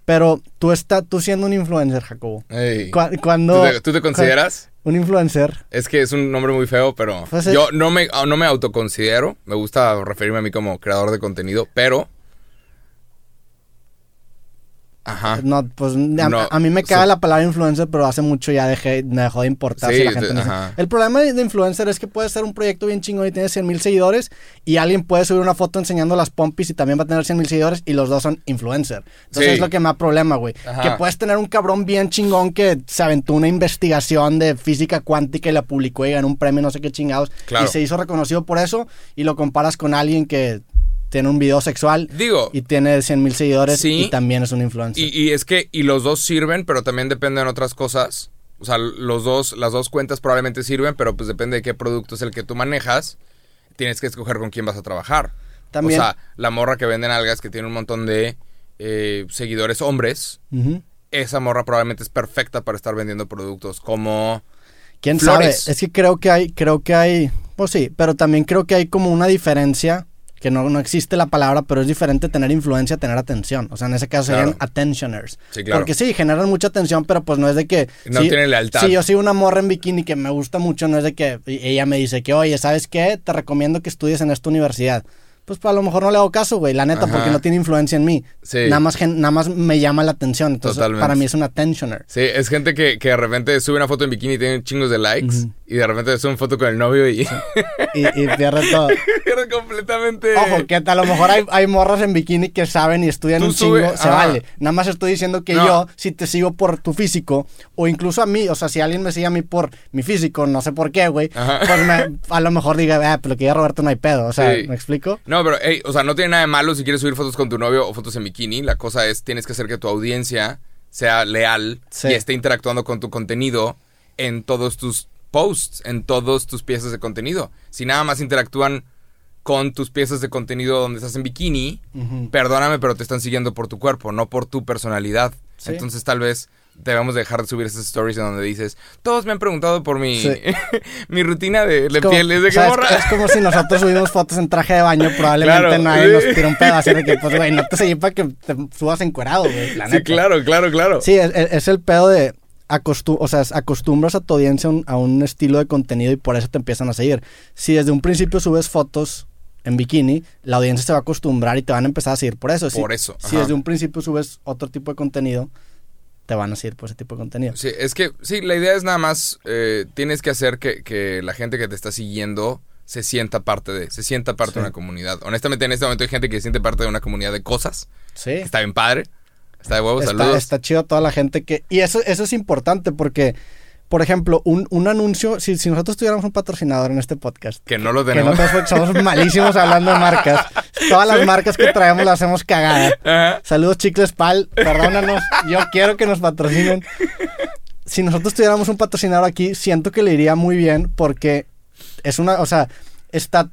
Speaker 2: Pero tú, está, tú siendo un influencer, Jacobo, cu- cuando...
Speaker 1: ¿Tú, te, tú te consideras?
Speaker 2: Un influencer,
Speaker 1: Es que es un nombre muy feo, pero
Speaker 2: Pues,
Speaker 1: yo no me, no me autoconsidero. Me gusta referirme a mí como creador de contenido, pero... Ajá.
Speaker 2: No, pues a,
Speaker 1: No,
Speaker 2: a mí me caga
Speaker 1: so-
Speaker 2: la palabra influencer, pero hace mucho ya dejé, me dejó de importar
Speaker 1: Sí,
Speaker 2: si la gente dice-
Speaker 1: ajá.
Speaker 2: El problema de, de influencer es que puede ser un proyecto bien chingón y tiene 100 mil seguidores y alguien puede subir una foto enseñando las pompis y también va a tener 100 mil seguidores y los dos son influencer. Entonces
Speaker 1: Sí.
Speaker 2: es lo que me da problema, güey. Que puedes tener un cabrón bien chingón que se aventó una investigación de física cuántica y la publicó y ganó un premio no sé qué chingados
Speaker 1: Claro.
Speaker 2: y se hizo reconocido por eso y lo comparas con alguien que tiene un video sexual
Speaker 1: Digo,
Speaker 2: y tiene 100 mil seguidores
Speaker 1: Sí.
Speaker 2: y también es un influencer.
Speaker 1: y, y es que, y los dos sirven, pero también dependen de otras cosas. O sea, los dos, las dos cuentas probablemente sirven, pero pues depende de qué producto es el que tú manejas. Tienes que escoger con quién vas a trabajar.
Speaker 2: También-
Speaker 1: O sea, la morra que venden algas que tiene un montón de eh, seguidores hombres, esa morra probablemente es perfecta para estar vendiendo productos como...
Speaker 2: ¿Quién
Speaker 1: Flores.
Speaker 2: sabe? Es que creo que hay, creo que hay, pues sí, pero también creo que hay como una diferencia, que no, no existe la palabra, pero es diferente tener influencia tener atención. O sea, en ese caso serían attentioners.
Speaker 1: Sí, claro.
Speaker 2: Porque sí, generan mucha atención, pero pues no es de que...
Speaker 1: No
Speaker 2: si-
Speaker 1: tienen lealtad.
Speaker 2: Si yo soy una morra en bikini que me gusta mucho, no es de que ella me dice que, oye, ¿sabes qué? Te recomiendo que estudies en esta universidad. Pues, pues a lo mejor no le hago caso, güey, la neta,
Speaker 1: Ajá.
Speaker 2: porque no tiene influencia en mí.
Speaker 1: Sí.
Speaker 2: Nada más, nada más me llama la atención. Entonces,
Speaker 1: Totalmente.
Speaker 2: para mí es un attentioner.
Speaker 1: Sí, es gente que, que de repente sube una foto en bikini y tiene chingos de likes. Y de repente sube una foto con el novio y...
Speaker 2: Y, y pierde todo.
Speaker 1: Pierde completamente...
Speaker 2: Ojo, que a lo mejor hay, hay morras en bikini que saben y estudian
Speaker 1: Tú
Speaker 2: un chingo, se
Speaker 1: ajá.
Speaker 2: vale. Nada más estoy diciendo que
Speaker 1: No.
Speaker 2: yo, si te sigo por tu físico, o incluso a mí, o sea, si alguien me sigue a mí por mi físico, no sé por qué, güey, pues me- a lo mejor diga, ah, pero que ya Roberto no hay pedo, o sea,
Speaker 1: Sí.
Speaker 2: ¿me explico?
Speaker 1: No, pero, hey, o sea, no tiene nada de malo si quieres subir fotos con tu novio o fotos en bikini. La cosa es, tienes que hacer que tu audiencia sea leal
Speaker 2: Sí.
Speaker 1: y esté interactuando con tu contenido en todos tus posts, en todos tus piezas de contenido. Si nada más interactúan con tus piezas de contenido donde estás en bikini, perdóname, pero te están siguiendo por tu cuerpo, no por tu personalidad.
Speaker 2: Sí.
Speaker 1: Entonces tal vez debemos dejar de subir esas stories en donde dices, todos me han preguntado por mi,
Speaker 2: Sí.
Speaker 1: mi rutina de, de
Speaker 2: Es como-
Speaker 1: piel. Es de
Speaker 2: o sea, es- como si nosotros subimos fotos en traje de baño, probablemente
Speaker 1: Claro,
Speaker 2: nadie
Speaker 1: sí.
Speaker 2: nos tira un pedo así de que, pues, güey, no te seguí para que te subas encuerado, güey,
Speaker 1: Sí,
Speaker 2: neta.
Speaker 1: claro, claro, claro.
Speaker 2: Sí, es, el pedo de acostu o sea, acostumbras a tu audiencia a un, a un estilo de contenido y por eso te empiezan a seguir. Si desde un principio subes fotos en bikini, la audiencia se va a acostumbrar y te van a empezar a seguir por eso. Si-
Speaker 1: Por eso,
Speaker 2: Si desde un principio subes otro tipo de contenido, te van a seguir por ese tipo de contenido.
Speaker 1: Sí, es que, sí, la idea es nada más, eh, tienes que hacer que, que la gente que te está siguiendo se sienta parte de, se sienta parte
Speaker 2: Sí.
Speaker 1: de una comunidad. Honestamente, en este momento hay gente que se siente parte de una comunidad de cosas,
Speaker 2: Sí.
Speaker 1: que está bien padre, está de huevos,
Speaker 2: Está,
Speaker 1: saludos.
Speaker 2: está chido toda la gente que... Y eso, eso es importante porque, por ejemplo, un, un anuncio, si, si nosotros tuviéramos un patrocinador en este podcast,
Speaker 1: Que no lo
Speaker 2: que
Speaker 1: tenemos.
Speaker 2: nosotros somos malísimos hablando de marcas, todas las marcas que traemos las hacemos cagada.
Speaker 1: Ajá.
Speaker 2: Saludos Chicles Pal, perdónanos, yo quiero que nos patrocinen. Si nosotros tuviéramos un patrocinador aquí, siento que le iría muy bien porque es una, o sea, está,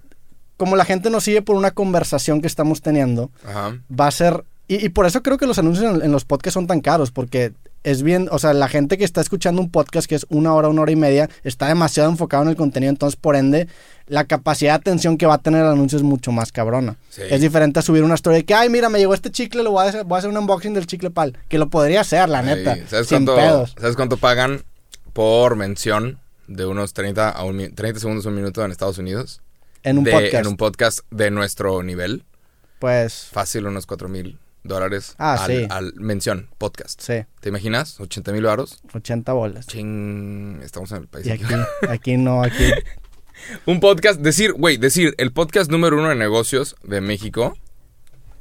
Speaker 2: como la gente nos sigue por una conversación que estamos teniendo,
Speaker 1: Ajá.
Speaker 2: va a ser, y, y por eso creo que los anuncios en, en los podcasts son tan caros, porque es bien, o sea, la gente que está escuchando un podcast que es una hora, una hora y media, está demasiado enfocado en el contenido, entonces por ende, la capacidad de atención que va a tener el anuncio es mucho más cabrona.
Speaker 1: Sí.
Speaker 2: Es diferente a subir una story de que, ay, mira, me llegó este chicle, lo voy a hacer, voy a hacer un unboxing del chicle pal, que lo podría hacer, la neta,
Speaker 1: Ey, ¿sabes,
Speaker 2: sin
Speaker 1: cuánto,
Speaker 2: pedos.
Speaker 1: ¿Sabes cuánto pagan por mención de unos 30, a un, mi- 30 segundos a un minuto en Estados Unidos?
Speaker 2: En un
Speaker 1: De-
Speaker 2: podcast,
Speaker 1: En un podcast de nuestro nivel.
Speaker 2: pues,
Speaker 1: Fácil, unos 4 mil dólares
Speaker 2: Ah,
Speaker 1: al,
Speaker 2: sí.
Speaker 1: al mención podcast.
Speaker 2: sí,
Speaker 1: ¿Te imaginas? 80 mil varos.
Speaker 2: 80 bolas.
Speaker 1: Ching, estamos en el país.
Speaker 2: Y aquí, aquí no, aquí,
Speaker 1: Un podcast, decir, güey, decir, el podcast número uno de negocios de México,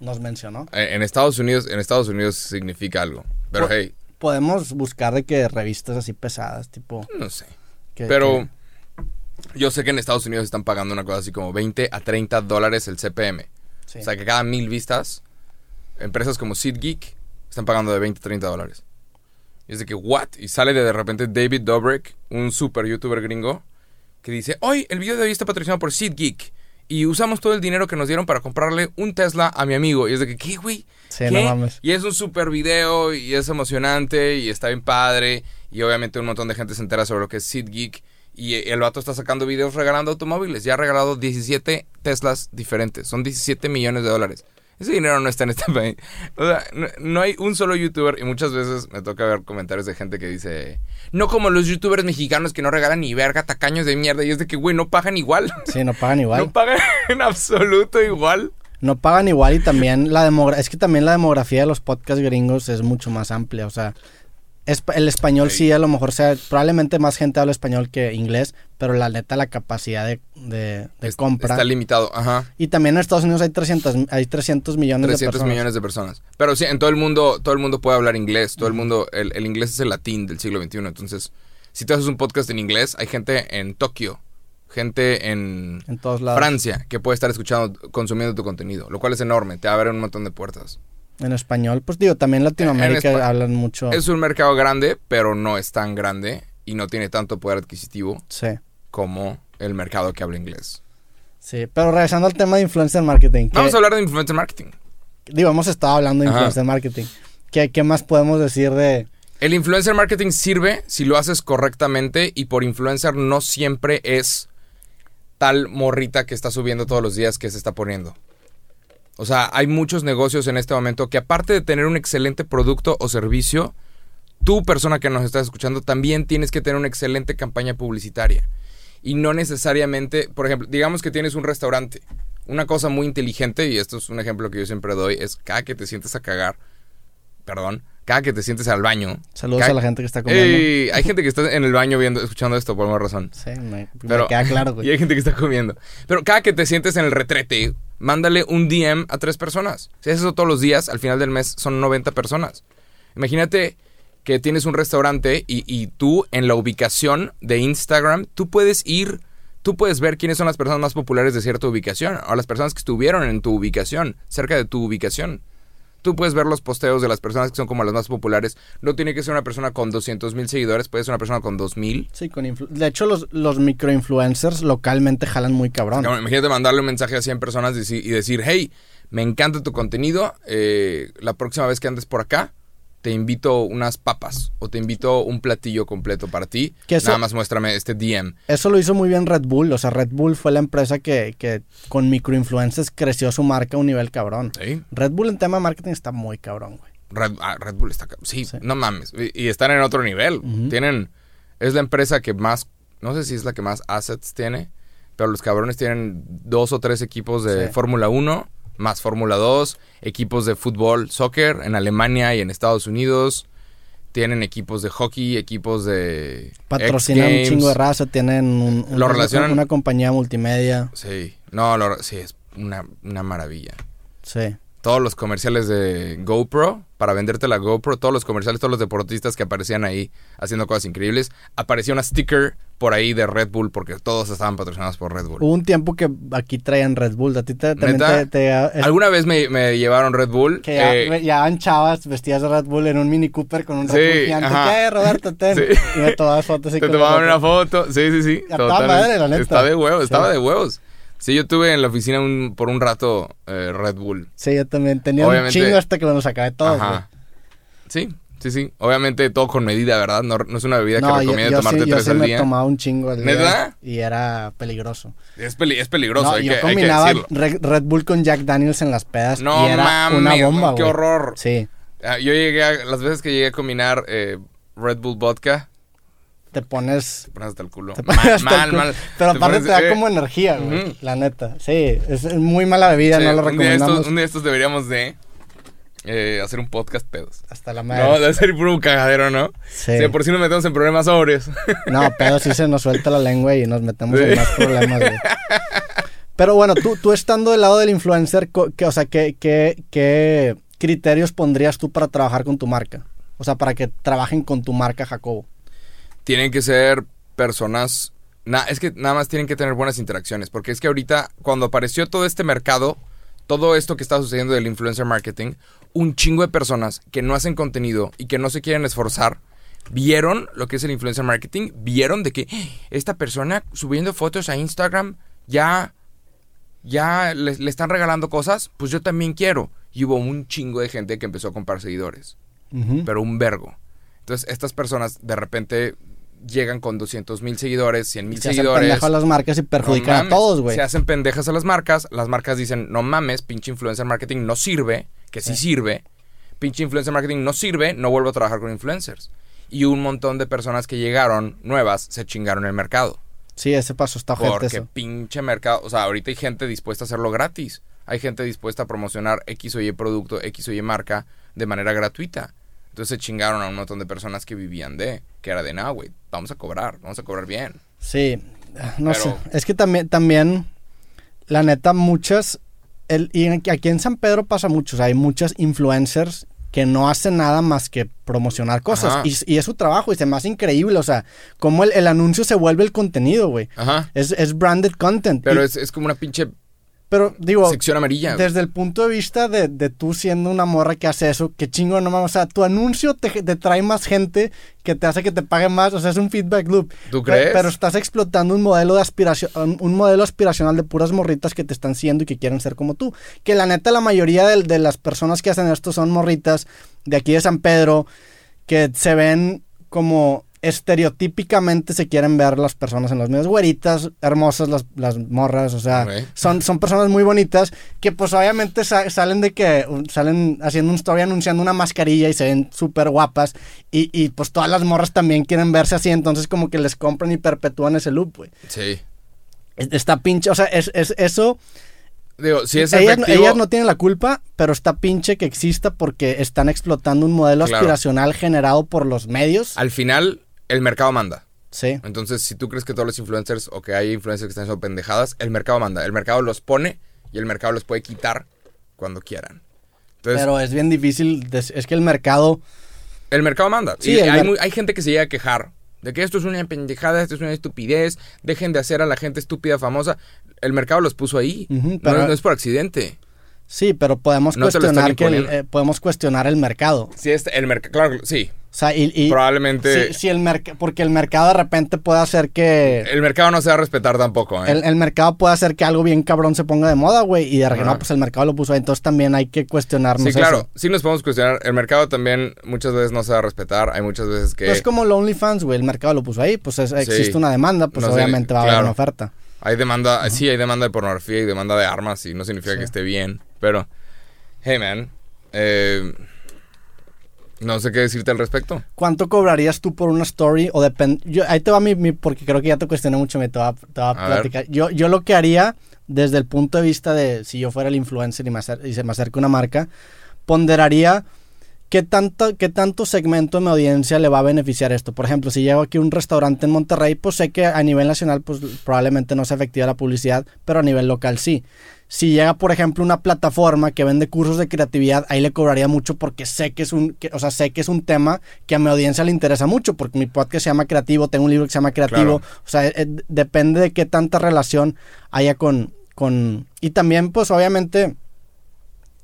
Speaker 2: nos mencionó.
Speaker 1: eh, en Estados Unidos, en Estados Unidos significa algo. Pero
Speaker 2: Po-
Speaker 1: hey,
Speaker 2: Podemos buscar de que revistas así pesadas, tipo...
Speaker 1: no sé.
Speaker 2: que-
Speaker 1: Pero yo sé que en Estados Unidos están pagando una cosa así como 20 a 30 dólares el CPM.
Speaker 2: Sí.
Speaker 1: O sea que cada mil vistas, empresas como SeatGeek están pagando de 20 a 30 dólares. Y es de que, ¿what? Y sale de, de repente David Dobrik, un super youtuber gringo, que dice, hoy el video de hoy está patrocinado por SeatGeek. y usamos todo el dinero que nos dieron para comprarle un Tesla a mi amigo. Y es de que, ¿qué, güey?
Speaker 2: Sí,
Speaker 1: ¿Qué?
Speaker 2: no mames.
Speaker 1: Y es un super video y es emocionante y está bien padre. Y obviamente un montón de gente se entera sobre lo que es Sid Geek. Y el vato está sacando videos regalando automóviles. Ya ha regalado 17 Teslas diferentes. Son 17 millones de dólares. Ese dinero no está en este país. O sea, no, no hay un solo youtuber y muchas veces me toca ver comentarios de gente que dice, no como los youtubers mexicanos que no regalan ni verga, tacaños de mierda. Y es de que, güey, no pagan igual.
Speaker 2: Sí, no pagan igual.
Speaker 1: No pagan en absoluto igual.
Speaker 2: No pagan igual y también la demografía, es que también la demografía de los podcasts gringos es mucho más amplia, o sea, es- el español
Speaker 1: Sí.
Speaker 2: sí a lo mejor sea, probablemente más gente habla español que inglés, pero la neta la capacidad de, de- de
Speaker 1: Es-
Speaker 2: compra.
Speaker 1: Está limitado, ajá.
Speaker 2: Y también en Estados Unidos hay 300, hay 300 millones de
Speaker 1: 300
Speaker 2: personas.
Speaker 1: millones de personas. Pero sí, en todo el mundo, todo el mundo puede hablar inglés. Todo el mundo, el, el inglés es el latín del siglo XXI. Entonces, si tú haces un podcast en inglés, hay gente en Tokio, gente en
Speaker 2: En todos lados.
Speaker 1: Francia que puede estar escuchando, consumiendo tu contenido, lo cual es enorme. Te abre un montón de puertas.
Speaker 2: En español, pues digo, también Latinoamérica
Speaker 1: En
Speaker 2: hablan mucho.
Speaker 1: Es un mercado grande, pero no es tan grande y no tiene tanto poder adquisitivo
Speaker 2: Sí,
Speaker 1: como el mercado que habla inglés.
Speaker 2: sí. Pero regresando al tema de influencer marketing. que-
Speaker 1: Vamos a hablar de influencer marketing.
Speaker 2: Digo, hemos estado hablando de
Speaker 1: Ajá.
Speaker 2: influencer marketing. ¿Qué, ¿Qué más podemos decir de...?
Speaker 1: El influencer marketing sirve si lo haces correctamente y por influencer no siempre es tal morrita que está subiendo todos los días que se está poniendo. O sea, hay muchos negocios en este momento que aparte de tener un excelente producto o servicio, tú persona que nos estás escuchando también tienes que tener una excelente campaña publicitaria. Y no necesariamente, por ejemplo, digamos que tienes un restaurante. Una cosa muy inteligente, y esto es un ejemplo que yo siempre doy, es cada que te sientes a cagar, perdón, cada que te sientes al baño.
Speaker 2: Saludos
Speaker 1: cada-
Speaker 2: a la gente que está comiendo.
Speaker 1: Ey, hay gente que está en el baño viendo, escuchando esto por alguna razón.
Speaker 2: Sí, me, me
Speaker 1: Pero,
Speaker 2: queda claro,
Speaker 1: y
Speaker 2: güey.
Speaker 1: hay gente que está comiendo. Pero cada que te sientes en el retrete, mándale un DM a tres personas. Si haces eso todos los días, al final del mes son 90 personas. Imagínate que tienes un restaurante y, y tú en la ubicación de Instagram, tú puedes ir, tú puedes ver quiénes son las personas más populares de cierta ubicación o las personas que estuvieron en tu ubicación, cerca de tu ubicación. Tú puedes ver los posteos de las personas que son como las más populares. No tiene que ser una persona con 200 mil seguidores, puede ser una persona con 2 mil.
Speaker 2: Sí, con influ- de hecho, los, los microinfluencers localmente jalan muy cabrón.
Speaker 1: Imagínate mandarle un mensaje a 100 personas y decir, hey, me encanta tu contenido, eh, la próxima vez que andes por acá, te invito unas papas o te invito un platillo completo para ti.
Speaker 2: Que eso-
Speaker 1: Nada más muéstrame este DM.
Speaker 2: Eso lo hizo muy bien Red Bull. O sea, Red Bull fue la empresa que, que con microinfluencers creció su marca a un nivel cabrón.
Speaker 1: ¿Sí?
Speaker 2: Red Bull en tema de marketing está muy cabrón, güey.
Speaker 1: Red, ah, Red Bull está... ca- Sí,
Speaker 2: Sí.
Speaker 1: no mames. Y, y están en otro nivel. Tienen... Es la empresa que más... No sé si es la que más assets tiene, pero los cabrones tienen dos o tres equipos de
Speaker 2: Sí.
Speaker 1: Fórmula 1, más Fórmula 2, equipos de fútbol, soccer en Alemania y en Estados Unidos. Tienen equipos de hockey, equipos de...
Speaker 2: Patrocinan un chingo de raza, tienen un-
Speaker 1: Lo
Speaker 2: una,
Speaker 1: relacionan-
Speaker 2: una compañía multimedia.
Speaker 1: Sí, no, lo- sí, es una, una maravilla.
Speaker 2: Sí.
Speaker 1: Todos los comerciales de GoPro, para venderte la GoPro, todos los comerciales, todos los deportistas que aparecían ahí haciendo cosas increíbles, aparecía una sticker por ahí de Red Bull porque todos estaban patrocinados por Red Bull.
Speaker 2: Hubo un tiempo que aquí traían Red Bull. A ti te, también
Speaker 1: ¿Neta?
Speaker 2: te, te- es-
Speaker 1: Alguna vez me, me llevaron Red Bull.
Speaker 2: que ya,
Speaker 1: eh,
Speaker 2: ya van chavas vestidas de Red Bull en un Mini Cooper con un
Speaker 1: Sí,
Speaker 2: Red Bull gigante. ¿Qué, Roberto? Ten.
Speaker 1: Sí.
Speaker 2: Y me tomabas fotos así
Speaker 1: te tomaban una foto. Sí, sí, sí.
Speaker 2: A toda
Speaker 1: totalmente.
Speaker 2: madre, la neta.
Speaker 1: Estaba de huevos, estaba
Speaker 2: Sí.
Speaker 1: de huevos. Sí, yo tuve en la oficina un- por un rato eh, Red Bull.
Speaker 2: Sí, yo también tenía
Speaker 1: Obviamente-
Speaker 2: un chingo hasta que nos acabé todo.
Speaker 1: Ajá. Sí, sí, sí. Obviamente todo con medida, ¿verdad? No, no es una bebida
Speaker 2: No,
Speaker 1: que
Speaker 2: yo,
Speaker 1: recomiendo
Speaker 2: yo
Speaker 1: tomarte
Speaker 2: sí, yo
Speaker 1: tres
Speaker 2: sí
Speaker 1: al
Speaker 2: me
Speaker 1: día.
Speaker 2: tomaba un chingo al día.
Speaker 1: ¿Neta?
Speaker 2: Y era peligroso.
Speaker 1: Es, peli- es peligroso,
Speaker 2: No,
Speaker 1: hay,
Speaker 2: yo
Speaker 1: que, hay que
Speaker 2: combinaba
Speaker 1: decirlo.
Speaker 2: Red, Bull con Jack Daniels en las pedas
Speaker 1: No
Speaker 2: y era
Speaker 1: mames,
Speaker 2: una bomba,
Speaker 1: qué
Speaker 2: güey.
Speaker 1: horror.
Speaker 2: Sí,
Speaker 1: Ah, Yo llegué a, las veces que llegué a combinar eh, Red Bull vodka,
Speaker 2: te pones...
Speaker 1: te pones hasta el culo.
Speaker 2: te
Speaker 1: mal,
Speaker 2: el
Speaker 1: mal,
Speaker 2: culo.
Speaker 1: mal.
Speaker 2: Pero aparte
Speaker 1: pones,
Speaker 2: te da
Speaker 1: eh,
Speaker 2: como energía, güey. La neta. Sí, es muy mala bebida,
Speaker 1: sí,
Speaker 2: no lo
Speaker 1: un día
Speaker 2: recomendamos.
Speaker 1: estos- un día estos deberíamos de eh, hacer un podcast pedos.
Speaker 2: Hasta la
Speaker 1: No,
Speaker 2: madre.
Speaker 1: debe ser puro cagadero, ¿no?
Speaker 2: sí.
Speaker 1: Sí, por si nos metemos en problemas sobrios.
Speaker 2: No, pero sí se nos suelta la lengua y nos metemos en más problemas, güey. Pero bueno, tú, tú estando del lado del influencer, ¿qué, o sea, ¿qué, qué, qué criterios pondrías tú para trabajar con tu marca? O sea, para que trabajen con tu marca, Jacobo.
Speaker 1: Tienen que ser personas. na- es que nada más tienen que tener buenas interacciones. Porque es que ahorita, cuando apareció todo este mercado, todo esto que está sucediendo del influencer marketing, un chingo de personas que no hacen contenido y que no se quieren esforzar, vieron lo que es el influencer marketing, vieron de que "Ah, esta persona subiendo fotos a Instagram ya ya le, le están regalando cosas, pues yo también quiero. Y hubo un chingo de gente que empezó a comprar seguidores, pero un vergo. Entonces, estas personas de repente llegan con 200 mil seguidores, 100 mil
Speaker 2: Se hacen
Speaker 1: seguidores.
Speaker 2: pendejo a las marcas y
Speaker 1: No
Speaker 2: perjudican a todos, güey.
Speaker 1: Se hacen pendejas a las marcas. Las marcas dicen, no mames, pinche influencer marketing no sirve. Que sí,
Speaker 2: Sí.
Speaker 1: sirve. Pinche influencer marketing no sirve. No vuelvo a trabajar con influencers. Y un montón de personas que llegaron nuevas se chingaron el mercado.
Speaker 2: Sí, ese paso está ojete
Speaker 1: Porque
Speaker 2: eso.
Speaker 1: pinche mercado. O sea, ahorita hay gente dispuesta a hacerlo gratis. Hay gente dispuesta a promocionar X o Y producto, X o Y marca de manera gratuita. Entonces se chingaron a un montón de personas que vivían de, que era de, no, güey, vamos a cobrar, vamos a cobrar bien.
Speaker 2: Sí, no
Speaker 1: Pero-
Speaker 2: sé. Es que también, también, la neta, muchas. El, y aquí en San Pedro pasa mucho. o sea, hay muchas influencers que no hacen nada más que promocionar cosas. Y, y es su trabajo y se me hace increíble. O sea, cómo el, el anuncio se vuelve el contenido, güey.
Speaker 1: Ajá.
Speaker 2: Es, es branded content.
Speaker 1: Pero
Speaker 2: Y-
Speaker 1: es, es como una pinche
Speaker 2: pero digo,
Speaker 1: sección amarilla.
Speaker 2: desde el punto de vista de, de tú siendo una morra que hace eso, qué chingo no mames. O sea, tu anuncio te, te trae más gente que te hace que te paguen más. O sea, es un feedback loop.
Speaker 1: ¿Tú crees?
Speaker 2: Pero estás explotando un modelo de aspiración, un, modelo aspiracional de puras morritas que te están siguiendo y que quieren ser como tú. Que la neta, la mayoría de, de las personas que hacen esto son morritas de aquí de San Pedro, que se ven como estereotípicamente se quieren ver las personas en los medios güeritas, hermosas las, las morras, o sea, son, son personas muy bonitas que pues obviamente sa- salen de que salen haciendo un story anunciando una mascarilla y se ven súper guapas y, y, pues todas las morras también quieren verse así, entonces como que les compran y perpetúan ese loop, güey.
Speaker 1: Sí.
Speaker 2: Es- Está pinche, o sea, es, es eso,
Speaker 1: Digo, si es
Speaker 2: ellas,
Speaker 1: efectivo...
Speaker 2: ellas no tienen la culpa, pero está pinche que exista porque están explotando un modelo
Speaker 1: Claro.
Speaker 2: aspiracional generado por los medios.
Speaker 1: Al final, el mercado manda.
Speaker 2: Sí.
Speaker 1: Entonces, si tú crees que todos los influencers o que hay influencers que están haciendo pendejadas, el mercado manda. El mercado los pone y el mercado los puede quitar cuando quieran. Entonces,
Speaker 2: Pero es bien difícil, es que el mercado...
Speaker 1: el mercado manda.
Speaker 2: Sí,
Speaker 1: y hay,
Speaker 2: mer-
Speaker 1: muy- hay gente que se llega a quejar de que esto es una pendejada, esto es una estupidez, dejen de hacer a la gente estúpida famosa. El mercado los puso ahí.
Speaker 2: Pero-
Speaker 1: no, es por accidente.
Speaker 2: Sí, pero podemos
Speaker 1: No
Speaker 2: cuestionar que el, eh, podemos cuestionar el mercado.
Speaker 1: Si es el mercado, claro, sí.
Speaker 2: O sea, y, y-
Speaker 1: Probablemente
Speaker 2: sí, sí, el porque el mercado de repente puede hacer que
Speaker 1: el mercado no se va a respetar tampoco. ¿eh?
Speaker 2: el, el mercado puede hacer que algo bien cabrón se ponga de moda, güey, y de repente, no, pues el mercado lo puso ahí, entonces también hay que cuestionarnos
Speaker 1: Sí, claro,
Speaker 2: eso.
Speaker 1: sí nos podemos cuestionar. El mercado también muchas veces no se va a respetar. Hay muchas veces que
Speaker 2: Pues es como el OnlyFans, güey, el mercado lo puso ahí, pues es- existe
Speaker 1: Sí.
Speaker 2: una demanda, pues
Speaker 1: No sé,
Speaker 2: obviamente va a haber una oferta.
Speaker 1: hay demanda, sí, hay demanda de pornografía y demanda de armas y no significa
Speaker 2: Sí.
Speaker 1: que esté bien. Pero, hey man, eh, no sé qué decirte al respecto.
Speaker 2: ¿Cuánto cobrarías tú por una story? O depende. Ahí te va mi, mi- Porque creo que ya te cuestioné mucho, me te va, te va a,
Speaker 1: A
Speaker 2: platicar. Yo, yo lo que haría, desde el punto de vista de si yo fuera el influencer y, me acer- y se me acerca una marca, ponderaría qué tanto, qué tanto segmento de mi audiencia le va a beneficiar esto. Por ejemplo, si llego aquí a un restaurante en Monterrey, pues sé que a nivel nacional, pues probablemente no sea efectiva la publicidad, pero a nivel local sí. Si llega, por ejemplo, una plataforma que vende cursos de creatividad, ahí le cobraría mucho porque sé que es un, que- o sea, sé que es un tema que a mi audiencia le interesa mucho, porque mi podcast se llama Creativo, tengo un libro que se llama Creativo,
Speaker 1: Claro.
Speaker 2: o sea, eh, depende de qué tanta relación haya con, con, y también, pues, obviamente,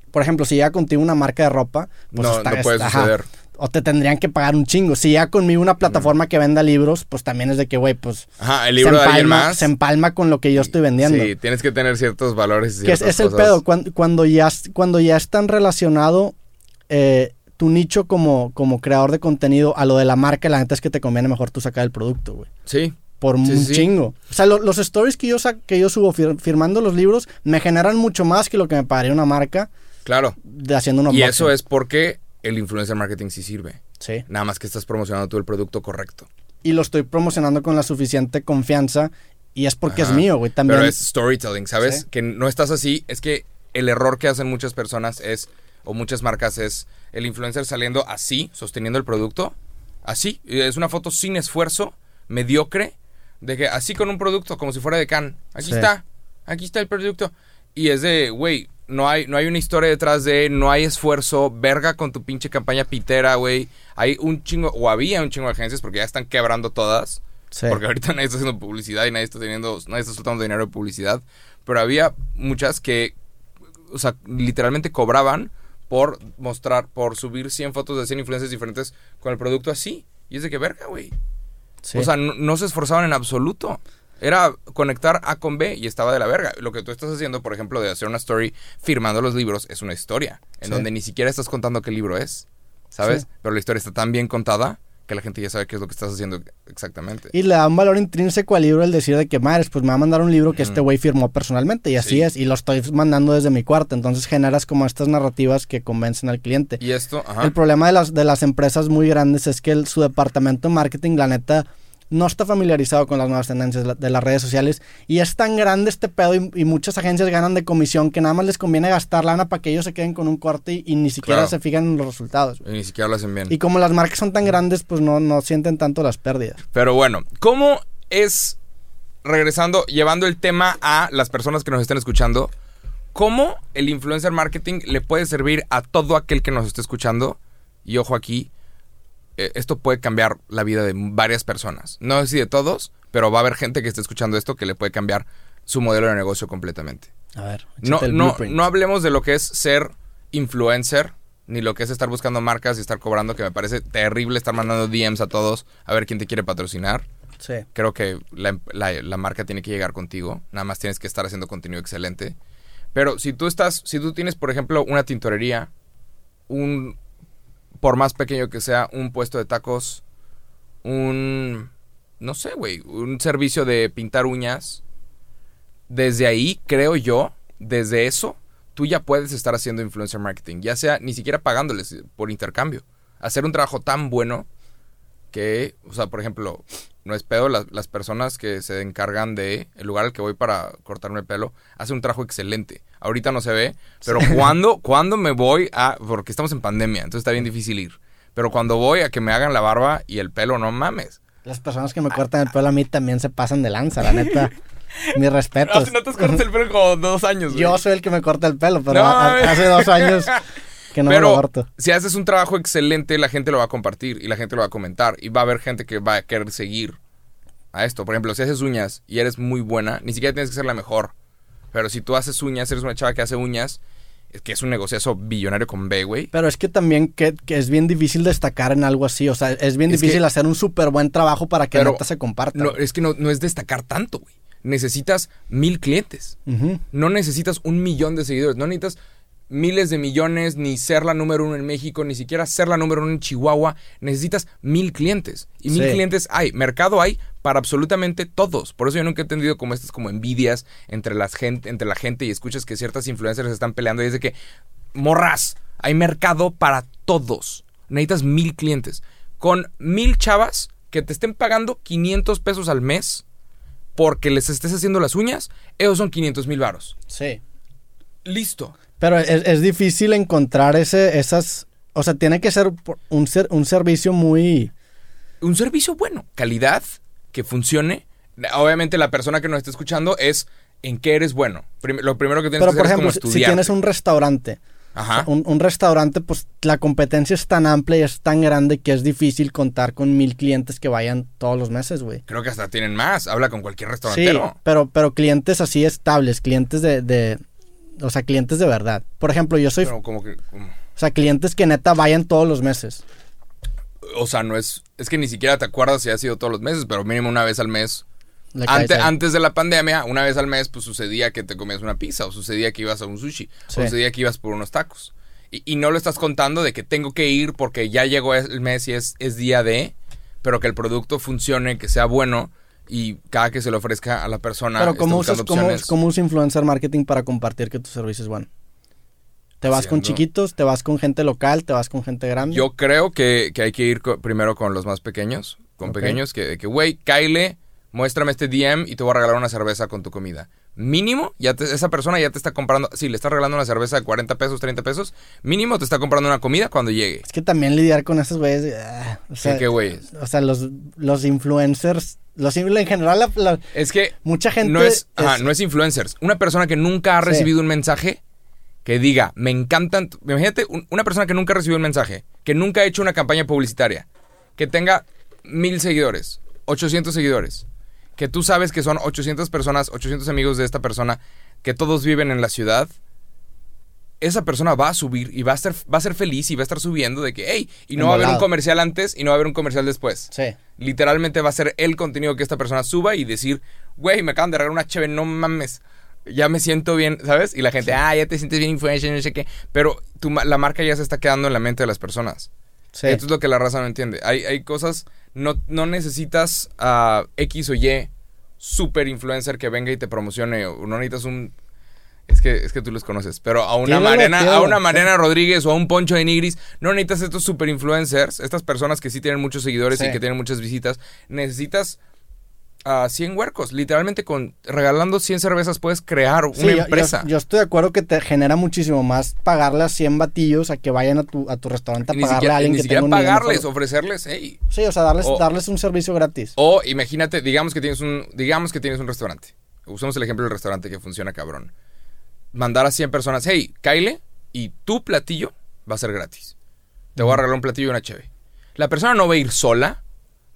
Speaker 2: por ejemplo, si llega contigo una marca de ropa, pues
Speaker 1: no,
Speaker 2: está-
Speaker 1: no puede
Speaker 2: está- ajá,
Speaker 1: suceder.
Speaker 2: O te tendrían que pagar un chingo. Si ya conmigo una plataforma que venda libros, pues también es de que, güey, pues
Speaker 1: Ajá, el libro de alguien
Speaker 2: empalma,
Speaker 1: más.
Speaker 2: se empalma con lo que yo estoy vendiendo.
Speaker 1: Sí, tienes que tener ciertos valores y
Speaker 2: que es, el pedo, cuando, cuando, ya, es- cuando ya es tan relacionado eh, tu nicho como, como creador de contenido a lo de la marca, la neta es que te conviene mejor tú sacar el producto, güey.
Speaker 1: Sí,
Speaker 2: Por
Speaker 1: Sí,
Speaker 2: un
Speaker 1: sí,
Speaker 2: chingo. O sea, lo- los stories que yo, que yo subo fir- firmando los libros me generan mucho más que lo que me pagaría una marca
Speaker 1: claro.
Speaker 2: de haciendo un
Speaker 1: Y eso es porque el influencer marketing sí sirve.
Speaker 2: Sí.
Speaker 1: Nada más que estás promocionando tú el producto correcto.
Speaker 2: Y lo estoy promocionando con la suficiente confianza y es porque
Speaker 1: Ajá.
Speaker 2: es mío, güey. También.
Speaker 1: Pero es storytelling, ¿sabes?
Speaker 2: Sí.
Speaker 1: Que no estás así. Es que el error que hacen muchas personas es, o muchas marcas es, el influencer saliendo así, sosteniendo el producto, así. Es una foto sin esfuerzo, mediocre, de que así con un producto, como si fuera de can. Aquí
Speaker 2: Sí.
Speaker 1: está, aquí está el producto. Y es de, güey, no hay, no hay una historia detrás de, no hay esfuerzo, verga con tu pinche campaña pitera, güey. Hay un chingo, o había un chingo de agencias porque ya están quebrando todas.
Speaker 2: Sí.
Speaker 1: Porque ahorita nadie está haciendo publicidad y nadie está teniendo, nadie está soltando dinero de publicidad. Pero había muchas que, o sea, literalmente cobraban por mostrar, por subir 100 fotos de 100 influencers diferentes con el producto así. Y es de que verga, güey.
Speaker 2: Sí.
Speaker 1: O sea, no, no se esforzaban en absoluto. Era conectar A con B y estaba de la verga. Lo que tú estás haciendo, por ejemplo, de hacer una story firmando los libros, es una historia. En
Speaker 2: Sí.
Speaker 1: donde ni siquiera estás contando qué libro es. ¿Sabes?
Speaker 2: Sí.
Speaker 1: Pero la historia está tan bien contada que la gente ya sabe qué es lo que estás haciendo exactamente.
Speaker 2: Y le da un valor intrínseco al libro el decir de que, madres, pues me va a mandar un libro que este güey firmó personalmente. Y así
Speaker 1: Sí.
Speaker 2: es. Y lo estoy mandando desde mi cuarto. Entonces generas como estas narrativas que convencen al cliente.
Speaker 1: Y esto, ajá.
Speaker 2: El problema de las, de las empresas muy grandes es que el- su departamento de marketing, la neta, no está familiarizado con las nuevas tendencias de la- de las redes sociales. Y es tan grande este pedo y, y muchas agencias ganan de comisión que nada más les conviene gastar lana para que ellos se queden con un corte y, y ni siquiera
Speaker 1: Claro.
Speaker 2: se fijan en los resultados.
Speaker 1: Y ni siquiera lo hacen bien.
Speaker 2: Y como las marcas son tan grandes, pues no, no sienten tanto las pérdidas.
Speaker 1: Pero bueno, ¿cómo es, regresando, llevando el tema a las personas que nos estén escuchando, cómo el influencer marketing le puede servir a todo aquel que nos esté escuchando? Y ojo aquí, esto puede cambiar la vida de varias personas. No sé si de todos, pero va a haber gente que esté escuchando esto que le puede cambiar su modelo de negocio completamente.
Speaker 2: A ver,
Speaker 1: No, no, no hablemos de lo que es ser influencer, ni lo que es estar buscando marcas y estar cobrando, que me parece terrible estar mandando DMs a todos a ver quién te quiere patrocinar.
Speaker 2: Sí.
Speaker 1: Creo que la, la- la marca tiene que llegar contigo. Nada más tienes que estar haciendo contenido excelente. Pero si tú estás, si tú tienes, por ejemplo, una tintorería, un, por más pequeño que sea, un puesto de tacos, un, no sé, güey, un servicio de pintar uñas, desde ahí, creo yo, desde eso, tú ya puedes estar haciendo influencer marketing, ya sea ni siquiera pagándoles por intercambio. Hacer un trabajo tan bueno que, o sea, por ejemplo, no es pedo, las, las personas que se encargan de el lugar al que voy para cortarme el pelo, hacen un trabajo excelente. Ahorita no se ve, pero cuando, cuando me voy a, porque estamos en pandemia, entonces está bien difícil ir. Pero cuando voy a que me hagan la barba y el pelo, no mames.
Speaker 2: Las personas que me cortan el pelo a mí también se pasan de lanza, la neta. Mis respetos.
Speaker 1: Hace- no te has cortado el pelo como dos años, güey.
Speaker 2: Yo soy el que me corta el pelo, pero
Speaker 1: No,
Speaker 2: a-
Speaker 1: mames.
Speaker 2: hace dos años que no me
Speaker 1: Pero
Speaker 2: lo corto.
Speaker 1: si haces un trabajo excelente, la gente lo va a compartir y la gente lo va a comentar y va a haber gente que va a querer seguir a esto. Por ejemplo, si haces uñas y eres muy buena, ni siquiera tienes que ser la mejor. Pero si tú haces uñas, eres una chava que hace uñas, es que es un negociazo billonario con B, güey.
Speaker 2: Pero es que también que, que es bien difícil destacar en algo así. O sea, es bien
Speaker 1: Es
Speaker 2: difícil
Speaker 1: que-
Speaker 2: hacer un súper buen trabajo para que neta se comparta.
Speaker 1: No, es que no, no es destacar tanto, güey. Necesitas mil clientes. No necesitas un millón de seguidores. No necesitas miles de millones, ni ser la número uno en México, ni siquiera ser la número uno en Chihuahua. Necesitas mil clientes. Y mil
Speaker 2: Sí.
Speaker 1: clientes hay. Mercado hay para absolutamente todos. Por eso yo nunca he entendido como estas como envidias entre, las gente, entre la gente y escuchas que ciertas influencers están peleando y es de que, morras, hay mercado para todos. Necesitas mil clientes. Con mil chavas que te estén pagando 500 pesos al mes porque les estés haciendo las uñas, esos son 500 mil varos.
Speaker 2: Sí.
Speaker 1: Listo.
Speaker 2: Pero es, es difícil encontrar ese, esas. O sea, tiene que ser un, ser, un servicio muy.
Speaker 1: Un servicio bueno, calidad, que funcione. Obviamente la persona que nos está escuchando es en qué eres bueno. Lo primero que tienes
Speaker 2: Pero
Speaker 1: que
Speaker 2: por
Speaker 1: hacer
Speaker 2: ejemplo,
Speaker 1: es
Speaker 2: si,
Speaker 1: como
Speaker 2: si
Speaker 1: estudiar.
Speaker 2: tienes un restaurante,
Speaker 1: Ajá.
Speaker 2: un, un restaurante, pues la competencia es tan amplia y es tan grande que es difícil contar con mil clientes que vayan todos los meses, güey.
Speaker 1: Creo que hasta tienen más. Habla con cualquier
Speaker 2: Sí,
Speaker 1: restaurantero.
Speaker 2: pero, pero clientes así estables, clientes de, de- O sea, clientes de verdad. Por ejemplo, yo soy.
Speaker 1: Pero como que. como-
Speaker 2: O sea, clientes que neta vayan todos los meses.
Speaker 1: O sea, no es. Es que ni siquiera te acuerdas si ha sido todos los meses, pero mínimo una vez al mes. Ante- antes de la pandemia, una vez al mes, pues sucedía que te comías una pizza, o sucedía que ibas a un sushi,
Speaker 2: Sí.
Speaker 1: o sucedía que ibas por unos tacos. Y, y no lo estás contando de que tengo que ir porque ya llegó el mes y es, es día de, pero que el producto funcione, que sea bueno y cada que se le ofrezca a la persona.
Speaker 2: Pero ¿cómo usas, cómo, cómo usa influencer marketing para compartir que tu servicio es bueno? ¿Te vas con chiquitos? ¿Te vas con gente local? ¿Te vas con gente grande?
Speaker 1: Yo creo que, que hay que ir co- primero con los más pequeños, con pequeños, que, que, güey, Kyle, muéstrame este DM y te voy a regalar una cerveza con tu comida. Mínimo, ya te- esa persona ya te está comprando, si le estás regalando una cerveza de 40 pesos, 30 pesos, mínimo te está comprando una comida cuando llegue.
Speaker 2: Es que también lidiar con esos güeyes... ah, o sea,
Speaker 1: ¿Qué, qué güeyes?
Speaker 2: o sea, los, los influencers... Los, en general, la- la-
Speaker 1: Es que
Speaker 2: mucha gente...
Speaker 1: no es, ajá,
Speaker 2: es-
Speaker 1: no es influencers. Una persona que nunca ha
Speaker 2: Sí.
Speaker 1: recibido un mensaje que diga, me encantan. tu-". Imagínate un- una persona que nunca ha recibido un mensaje, que nunca ha hecho una campaña publicitaria, que tenga mil seguidores, 800 seguidores, que tú sabes que son 800 personas, 800 amigos de esta persona, que todos viven en la ciudad. esa persona va a subir y va a, estar, va a ser feliz y va a estar subiendo de que, hey, y no va a haber un comercial antes y no va a haber un comercial después.
Speaker 2: Sí.
Speaker 1: Literalmente va a ser el contenido que esta persona suba y decir, güey, me acaban de regalar una cheve, no mames. Ya me siento bien, ¿sabes? Y la gente, ah, ya te sientes bien influencer, no sé qué. Pero tu la marca ya se está quedando en la mente de las personas.
Speaker 2: Sí.
Speaker 1: Esto es lo que la raza no entiende. Hay, hay cosas, no, no necesitas a X o Y super influencer que venga y te promocione. O no necesitas un. Es que, es que tú los conoces. Pero a una Mariana, a una. Mariana Rodríguez o a un Poncho de Nigris, no necesitas estos super influencers, estas personas que sí tienen muchos seguidores y que tienen muchas visitas. Necesitas a 100 huercos. Literalmente con regalando 100 cervezas puedes crear una
Speaker 2: Sí, yo- yo,
Speaker 1: empresa.
Speaker 2: yo estoy de acuerdo que te genera muchísimo más pagarle a 100 batillos a que vayan a tu, a tu restaurante a
Speaker 1: ni
Speaker 2: pagarle
Speaker 1: siquiera,
Speaker 2: a alguien
Speaker 1: ni
Speaker 2: que tenga
Speaker 1: pagarles, ofrecerles, hey,
Speaker 2: Sí, o sea, darles,
Speaker 1: O-
Speaker 2: darles un servicio gratis.
Speaker 1: O imagínate, digamos que tienes un, digamos que tienes un restaurante. Usamos el ejemplo del restaurante que funciona cabrón. Mandar a 100 personas, hey, Kyle, y tu platillo va a ser gratis. Te voy a regalar un platillo y una cheve. La persona no va a ir sola,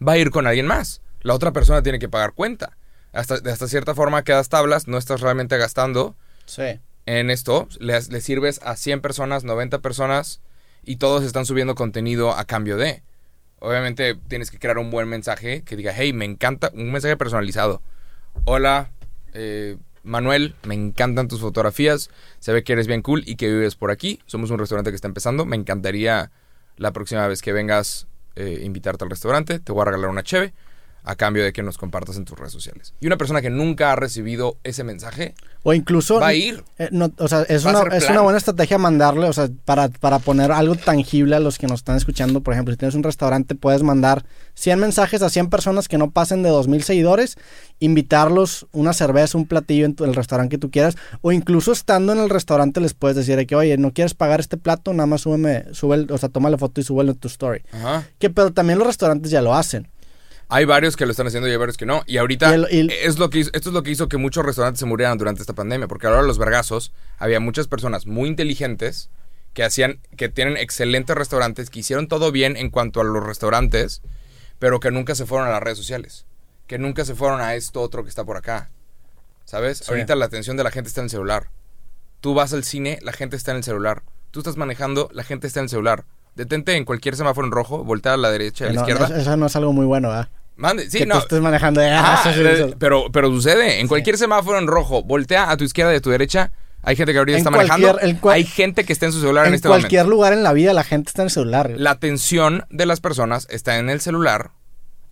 Speaker 1: va a ir con alguien más. La otra persona tiene que pagar cuenta. Hasta, de hasta cierta forma quedas tablas, no estás realmente gastando
Speaker 2: Sí.
Speaker 1: en esto. Le, le sirves a 100 personas, 90 personas y todos están subiendo contenido a cambio de. Obviamente tienes que crear un buen mensaje que diga, hey, me encanta, un mensaje personalizado. Hola, eh, Manuel, me encantan tus fotografías, se ve que eres bien cool y que vives por aquí. Somos un restaurante que está empezando, me encantaría la próxima vez que vengas eh, invitarte al restaurante, te voy a regalar una cheve a cambio de que nos compartas en tus redes sociales. Y una persona que nunca ha recibido ese mensaje
Speaker 2: O incluso...
Speaker 1: va a ir.
Speaker 2: eh, no, o sea, es una, es una buena estrategia mandarle, o sea, para, para poner algo tangible a los que nos están escuchando. Por ejemplo, si tienes un restaurante, puedes mandar 100 mensajes a 100 personas que no pasen de 2.000 seguidores, invitarlos una cerveza, un platillo en tu- el restaurante que tú quieras, o incluso estando en el restaurante les puedes decir de que, oye, ¿no quieres pagar este plato? Nada más súbeme, sube, el- o sea, toma la foto y súbelo en tu story.
Speaker 1: Ajá.
Speaker 2: Que, pero también los restaurantes ya lo hacen.
Speaker 1: Hay varios que lo están haciendo y hay varios que no. Y ahorita
Speaker 2: Y el- y el-
Speaker 1: es lo que hizo- esto es lo que hizo que muchos restaurantes se murieran durante esta pandemia. Porque ahora los vergazos, había muchas personas muy inteligentes que hacían, que tienen excelentes restaurantes, que hicieron todo bien en cuanto a los restaurantes, pero que nunca se fueron a las redes sociales. Que nunca se fueron a esto otro que está por acá. ¿Sabes?
Speaker 2: Sí.
Speaker 1: Ahorita la atención de la gente está en el celular. Tú vas al cine, la gente está en el celular. Tú estás manejando, la gente está en el celular. Detente en cualquier semáforo en rojo, voltea a la derecha, a la
Speaker 2: No,
Speaker 1: izquierda.
Speaker 2: eso, no es algo muy bueno, ¿verdad?
Speaker 1: Mande, sí,
Speaker 2: que
Speaker 1: no.
Speaker 2: tú estés manejando. eh,
Speaker 1: Ah, pero, pero sucede. En cualquier semáforo en rojo, voltea a tu izquierda y a tu derecha. Hay gente que ahorita
Speaker 2: En
Speaker 1: está manejando.
Speaker 2: cualquier- en cual-
Speaker 1: Hay gente que está en su celular en,
Speaker 2: en
Speaker 1: este
Speaker 2: cualquier
Speaker 1: momento.
Speaker 2: lugar en la vida la gente está en el celular.
Speaker 1: La atención de las personas está en el celular.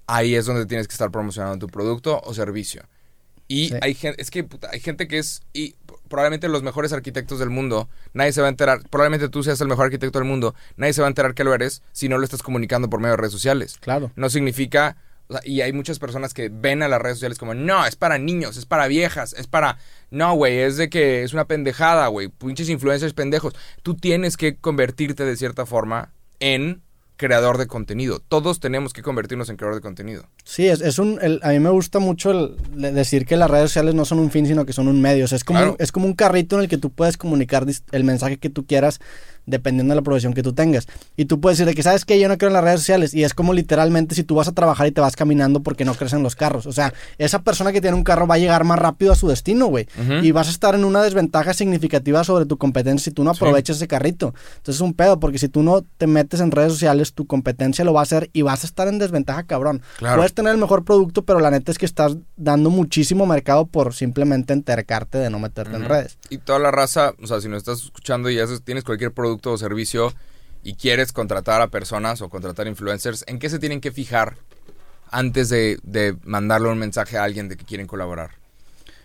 Speaker 1: Ahí es donde tienes que estar promocionando tu producto o servicio. Y
Speaker 2: Sí.
Speaker 1: hay gente, es que puta, hay gente que es y probablemente los mejores arquitectos del mundo. Nadie se va a enterar. Probablemente tú seas el mejor arquitecto del mundo. Nadie se va a enterar que lo eres si no lo estás comunicando por medio de redes sociales.
Speaker 2: Claro.
Speaker 1: No significa. o sea, y hay muchas personas que ven a las redes sociales como, no, es para niños, es para viejas, es para. No, güey, es de que es una pendejada, güey. Pinches influencers pendejos. Tú tienes que convertirte de cierta forma en creador de contenido. Todos tenemos que convertirnos en creador de contenido.
Speaker 2: Sí, es, es un. el- a mí me gusta mucho el, decir que las redes sociales no son un fin, sino que son un medio. O sea, es como,
Speaker 1: Claro.
Speaker 2: es como un carrito en el que tú puedes comunicar el mensaje que tú quieras dependiendo de la profesión que tú tengas. Y tú puedes decir de que, ¿sabes qué? Yo no creo en las redes sociales. Y es como literalmente si tú vas a trabajar y te vas caminando porque no crees en los carros. O sea, esa persona que tiene un carro va a llegar más rápido a su destino, güey. Y vas a estar en una desventaja significativa sobre tu competencia si tú no
Speaker 1: Sí.
Speaker 2: aprovechas ese carrito. Entonces es un pedo, porque si tú no te metes en redes sociales, tu competencia lo va a hacer y vas a estar en desventaja, cabrón.
Speaker 1: Claro.
Speaker 2: Puedes tener el mejor producto, pero la neta es que estás dando muchísimo mercado por simplemente entercarte de no meterte en redes.
Speaker 1: Y toda la raza, o sea, si nos estás escuchando y haces- tienes cualquier producto o servicio y quieres contratar a personas o contratar influencers, ¿en qué se tienen que fijar antes de, de mandarle un mensaje a alguien de que quieren colaborar?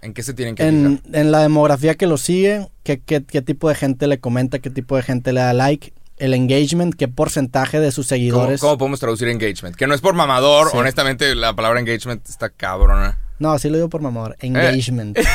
Speaker 1: ¿En qué se tienen que
Speaker 2: En,
Speaker 1: fijar?
Speaker 2: en la demografía que lo sigue, qué, qué, qué tipo de gente le comenta, qué tipo de gente le da like, el engagement, qué porcentaje de sus
Speaker 1: ¿Cómo,
Speaker 2: seguidores.
Speaker 1: cómo podemos traducir engagement? Que no es por mamador,
Speaker 2: Sí.
Speaker 1: honestamente la palabra engagement está cabrona.
Speaker 2: No, así lo digo por mamor.
Speaker 1: Eh.
Speaker 2: Engagement.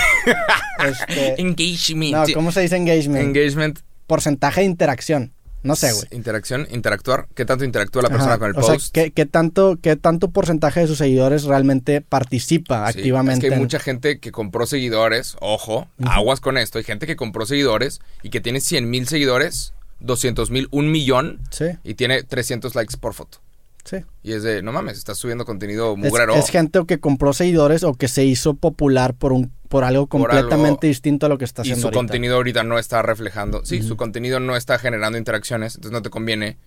Speaker 2: Este,
Speaker 1: Engagement.
Speaker 2: no, ¿cómo se dice engagement?
Speaker 1: Engagement.
Speaker 2: Porcentaje de interacción. No sé, güey.
Speaker 1: Interacción, interactuar. ¿Qué tanto interactúa la
Speaker 2: Ajá,
Speaker 1: persona con el
Speaker 2: o sea,
Speaker 1: post?
Speaker 2: ¿qué, qué tanto, ¿qué tanto porcentaje de sus seguidores realmente participa
Speaker 1: Sí,
Speaker 2: activamente?
Speaker 1: Es que hay
Speaker 2: en-
Speaker 1: mucha gente que compró seguidores, ojo, aguas con esto. Hay gente que compró seguidores y que tiene 100 mil seguidores, 200 mil, un millón
Speaker 2: Sí,
Speaker 1: y tiene 300 likes por foto.
Speaker 2: Sí.
Speaker 1: Y es de, no mames, estás subiendo contenido
Speaker 2: Es,
Speaker 1: mugrero.
Speaker 2: es gente o que compró seguidores o que se hizo popular por un por algo
Speaker 1: Por
Speaker 2: completamente
Speaker 1: algo-
Speaker 2: distinto a lo que está
Speaker 1: y
Speaker 2: haciendo
Speaker 1: su
Speaker 2: ahorita.
Speaker 1: contenido ahorita no está reflejando. Sí, su contenido no está generando interacciones, entonces no te conviene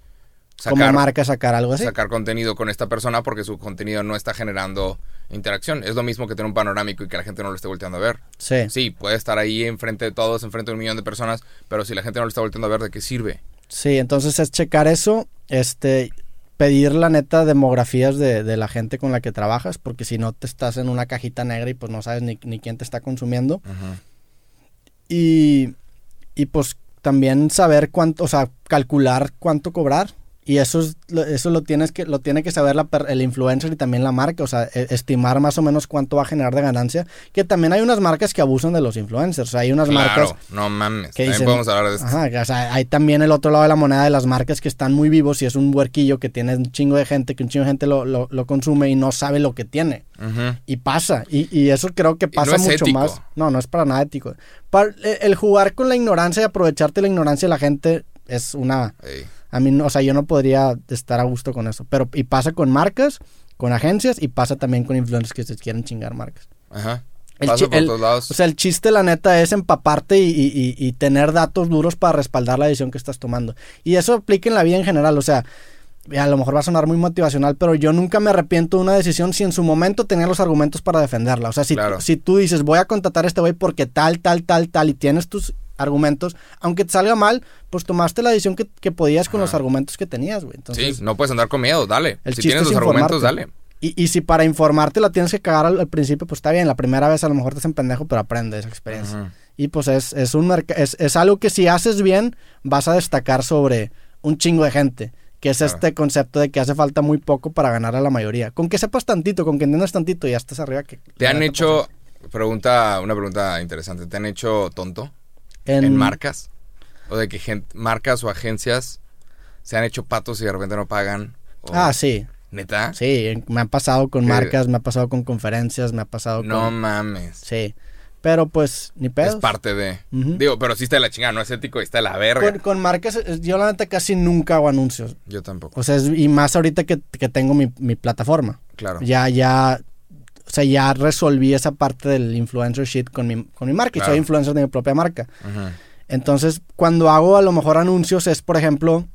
Speaker 2: Como
Speaker 1: sacar,
Speaker 2: marca sacar algo así.
Speaker 1: sacar contenido con esta persona porque su contenido no está generando interacción. Es lo mismo que tener un panorámico y que la gente no lo esté volteando a ver.
Speaker 2: Sí.
Speaker 1: Sí, puede estar ahí enfrente de todos, enfrente de un millón de personas, pero si la gente no lo está volteando a ver, ¿de qué sirve?
Speaker 2: Sí, entonces es checar eso, este, pedir la neta demografías de, de la gente con la que trabajas, porque si no te estás en una cajita negra y pues no sabes ni, ni quién te está consumiendo. Y, y pues también saber cuánto, o sea, calcular cuánto cobrar. Y eso, es, lo- eso lo, tienes que, lo tiene que saber la el influencer y también la marca, o sea, e- estimar más o menos cuánto va a generar de ganancia. Que también hay unas marcas que abusan de los influencers, o sea, hay unas marcas
Speaker 1: Claro, no mames.
Speaker 2: que
Speaker 1: También
Speaker 2: dicen-
Speaker 1: podemos hablar de esto.
Speaker 2: Ajá, o sea, hay también el otro lado de la moneda de las marcas que están muy vivos y es un huerquillo que tiene un chingo de gente, que un chingo de gente lo, lo- lo consume y no sabe lo que tiene.
Speaker 1: Ujú.
Speaker 2: Y pasa, y, y eso creo que
Speaker 1: no
Speaker 2: pasa mucho
Speaker 1: ético.
Speaker 2: más. No, no es para nada ético. Par- el, el jugar con la ignorancia y aprovecharte la ignorancia de la gente es una... A mí, o sea, yo no podría estar a gusto con eso. Pero, y pasa con marcas, con agencias y pasa también con influencers que se quieren chingar marcas.
Speaker 1: Ajá.
Speaker 2: El
Speaker 1: Pasa por
Speaker 2: el-
Speaker 1: todos lados.
Speaker 2: O sea, el chiste, la neta, es empaparte y, y- y- y tener datos duros para respaldar la decisión que estás tomando. Y eso aplica en la vida en general. O sea, a lo mejor va a sonar muy motivacional, pero yo nunca me arrepiento de una decisión si en su momento tenía los argumentos para defenderla. O sea, si,
Speaker 1: Claro.
Speaker 2: si tú dices, voy a contratar a este güey porque tal, tal, tal, tal, y tienes tus argumentos, aunque te salga mal, pues tomaste la decisión que, que podías con
Speaker 1: Ajá.
Speaker 2: los argumentos que tenías, güey. Entonces,
Speaker 1: sí, no puedes andar con miedo, dale.
Speaker 2: el
Speaker 1: Si tienes
Speaker 2: es
Speaker 1: los argumentos, dale.
Speaker 2: Y, y si para informarte la tienes que cagar al, al principio, pues está bien. La primera vez a lo mejor te hacen pendejo, pero aprende esa experiencia. Y pues es, es un es, es algo que si haces bien, vas a destacar sobre un chingo de gente. Que es este concepto de que hace falta muy poco para ganar a la mayoría. Con que sepas tantito, con que entiendas tantito, ya estás arriba. Que
Speaker 1: ¿Te han hecho, pregunta, una pregunta interesante, ¿te han hecho tonto en, marcas? O de que gen- marcas o agencias se han hecho patos y de repente no pagan. O-
Speaker 2: Ah, sí.
Speaker 1: ¿Neta?
Speaker 2: Sí, me ha pasado con
Speaker 1: Que-
Speaker 2: marcas, me ha pasado con conferencias, me ha pasado
Speaker 1: No
Speaker 2: con...
Speaker 1: mames.
Speaker 2: Sí. Pero pues, ni pedos.
Speaker 1: Es parte de... Digo, pero sí está de la chingada, no es ético, está de la verga.
Speaker 2: Con, con marcas, eh, yo la neta casi nunca hago anuncios.
Speaker 1: Yo tampoco,
Speaker 2: O sea, es- y más ahorita que, que tengo mi, mi plataforma.
Speaker 1: claro.
Speaker 2: Ya, ya, sea, ya resolví esa parte del influencer shit con mi, con mi marca. Y
Speaker 1: Claro.
Speaker 2: soy influencer de mi propia marca. Entonces, cuando hago a lo mejor anuncios es, por ejemplo,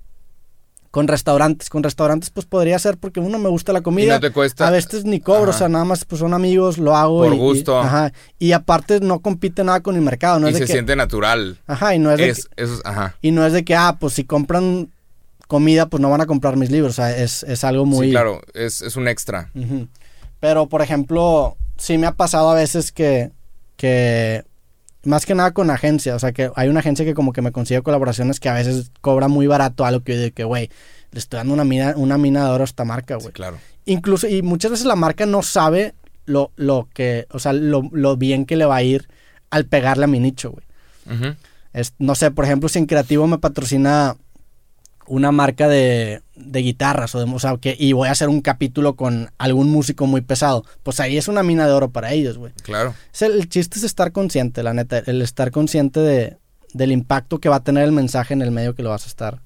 Speaker 2: con restaurantes. Con restaurantes, pues podría ser porque uno me gusta la
Speaker 1: Y
Speaker 2: comida.
Speaker 1: no te cuesta...
Speaker 2: A veces ni cobro,
Speaker 1: Ajá.
Speaker 2: o sea, nada más pues son amigos, lo hago.
Speaker 1: Por
Speaker 2: y- y-
Speaker 1: gusto.
Speaker 2: ajá. Y aparte no compite nada con mi mercado, no
Speaker 1: y
Speaker 2: es de
Speaker 1: se
Speaker 2: que...
Speaker 1: siente natural.
Speaker 2: Ajá, y no es de
Speaker 1: eso ajá.
Speaker 2: y no es de que, ah, pues si compran comida, pues no van a comprar mis libros. O sea, es, es algo muy...
Speaker 1: Sí, claro, es, es un extra.
Speaker 2: Ujú. Pero, por ejemplo, sí me ha pasado a veces que, que, más que nada con agencia, o sea, que hay una agencia que como que me consigue colaboraciones que a veces cobra muy barato algo que de que, güey, le estoy dando una mina, una mina de oro a esta marca,
Speaker 1: Sí,
Speaker 2: güey.
Speaker 1: claro.
Speaker 2: Incluso, y muchas veces la marca no sabe lo, lo que, o sea, lo, lo bien que le va a ir al pegarle a mi nicho, güey. Es- no sé, por ejemplo, si en Creativo me patrocina una marca de, de guitarras o, de, o sea, que, y voy a hacer un capítulo con algún músico muy pesado, pues ahí es una mina de oro para ellos, güey.
Speaker 1: Claro.
Speaker 2: Es el, el chiste es estar consciente, la neta, el estar consciente de, del impacto que va a tener el mensaje en el medio que lo vas a estar.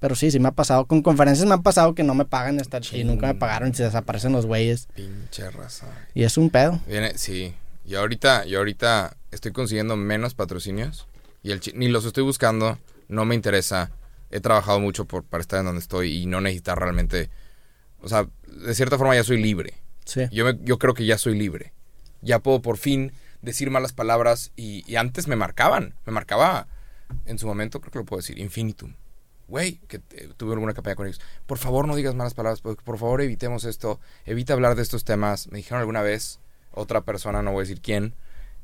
Speaker 2: Pero sí, sí me ha pasado. Con conferencias me han pasado que no me pagan esta- y nunca me pagaron y se desaparecen los güeyes.
Speaker 1: Pinche raza.
Speaker 2: Y es un pedo.
Speaker 1: Viene, sí. Y ahorita, yo ahorita estoy consiguiendo menos patrocinios. Y el ni los estoy buscando. No me interesa. He trabajado mucho por, para estar en donde estoy y no necesitar realmente. O sea, de cierta forma ya soy libre.
Speaker 2: Sí.
Speaker 1: Yo, me- yo creo que ya soy libre. Ya puedo por fin decir malas palabras. Y, y antes me marcaban. Me marcaba en su momento, creo que lo puedo decir, infinitum. Güey, que eh, tuve alguna campaña con ellos. Por favor, no digas malas palabras. Por, por favor, evitemos esto. Evita hablar de estos temas. Me dijeron alguna vez, otra persona, no voy a decir quién,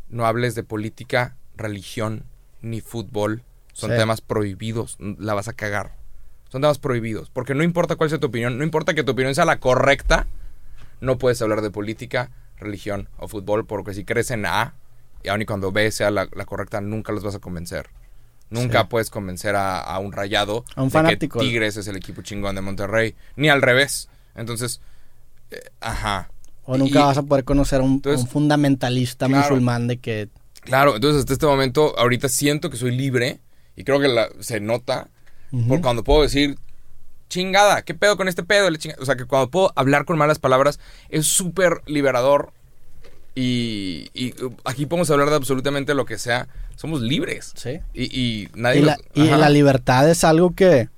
Speaker 1: no hables de política, religión, ni fútbol. Son
Speaker 2: Sí.
Speaker 1: temas prohibidos. La vas a cagar. Son temas prohibidos. Porque no importa cuál sea tu opinión, no importa que tu opinión sea la correcta, no puedes hablar de política, religión o fútbol, porque si crees en A, y aun y cuando B sea la, la correcta, nunca los vas a convencer. Nunca
Speaker 2: Sí.
Speaker 1: puedes convencer a, a un rayado
Speaker 2: A un
Speaker 1: de
Speaker 2: fanático.
Speaker 1: que Tigres es el equipo chingón de Monterrey, ni al revés. Entonces, eh, ajá.
Speaker 2: O nunca
Speaker 1: Y-
Speaker 2: vas a poder conocer a un,
Speaker 1: Entonces,
Speaker 2: un fundamentalista
Speaker 1: claro.
Speaker 2: musulmán de que
Speaker 1: Claro, entonces hasta este momento, ahorita siento que soy libre y creo que la- se nota
Speaker 2: Ujú.
Speaker 1: por cuando puedo decir chingada, ¿qué pedo con este pedo? O sea, que cuando puedo hablar con malas palabras es súper liberador. Y, y, uh, aquí podemos hablar de absolutamente lo que sea. Somos libres.
Speaker 2: Sí.
Speaker 1: Y, y nadie
Speaker 2: Y, la,
Speaker 1: nos-
Speaker 2: y la libertad es algo que...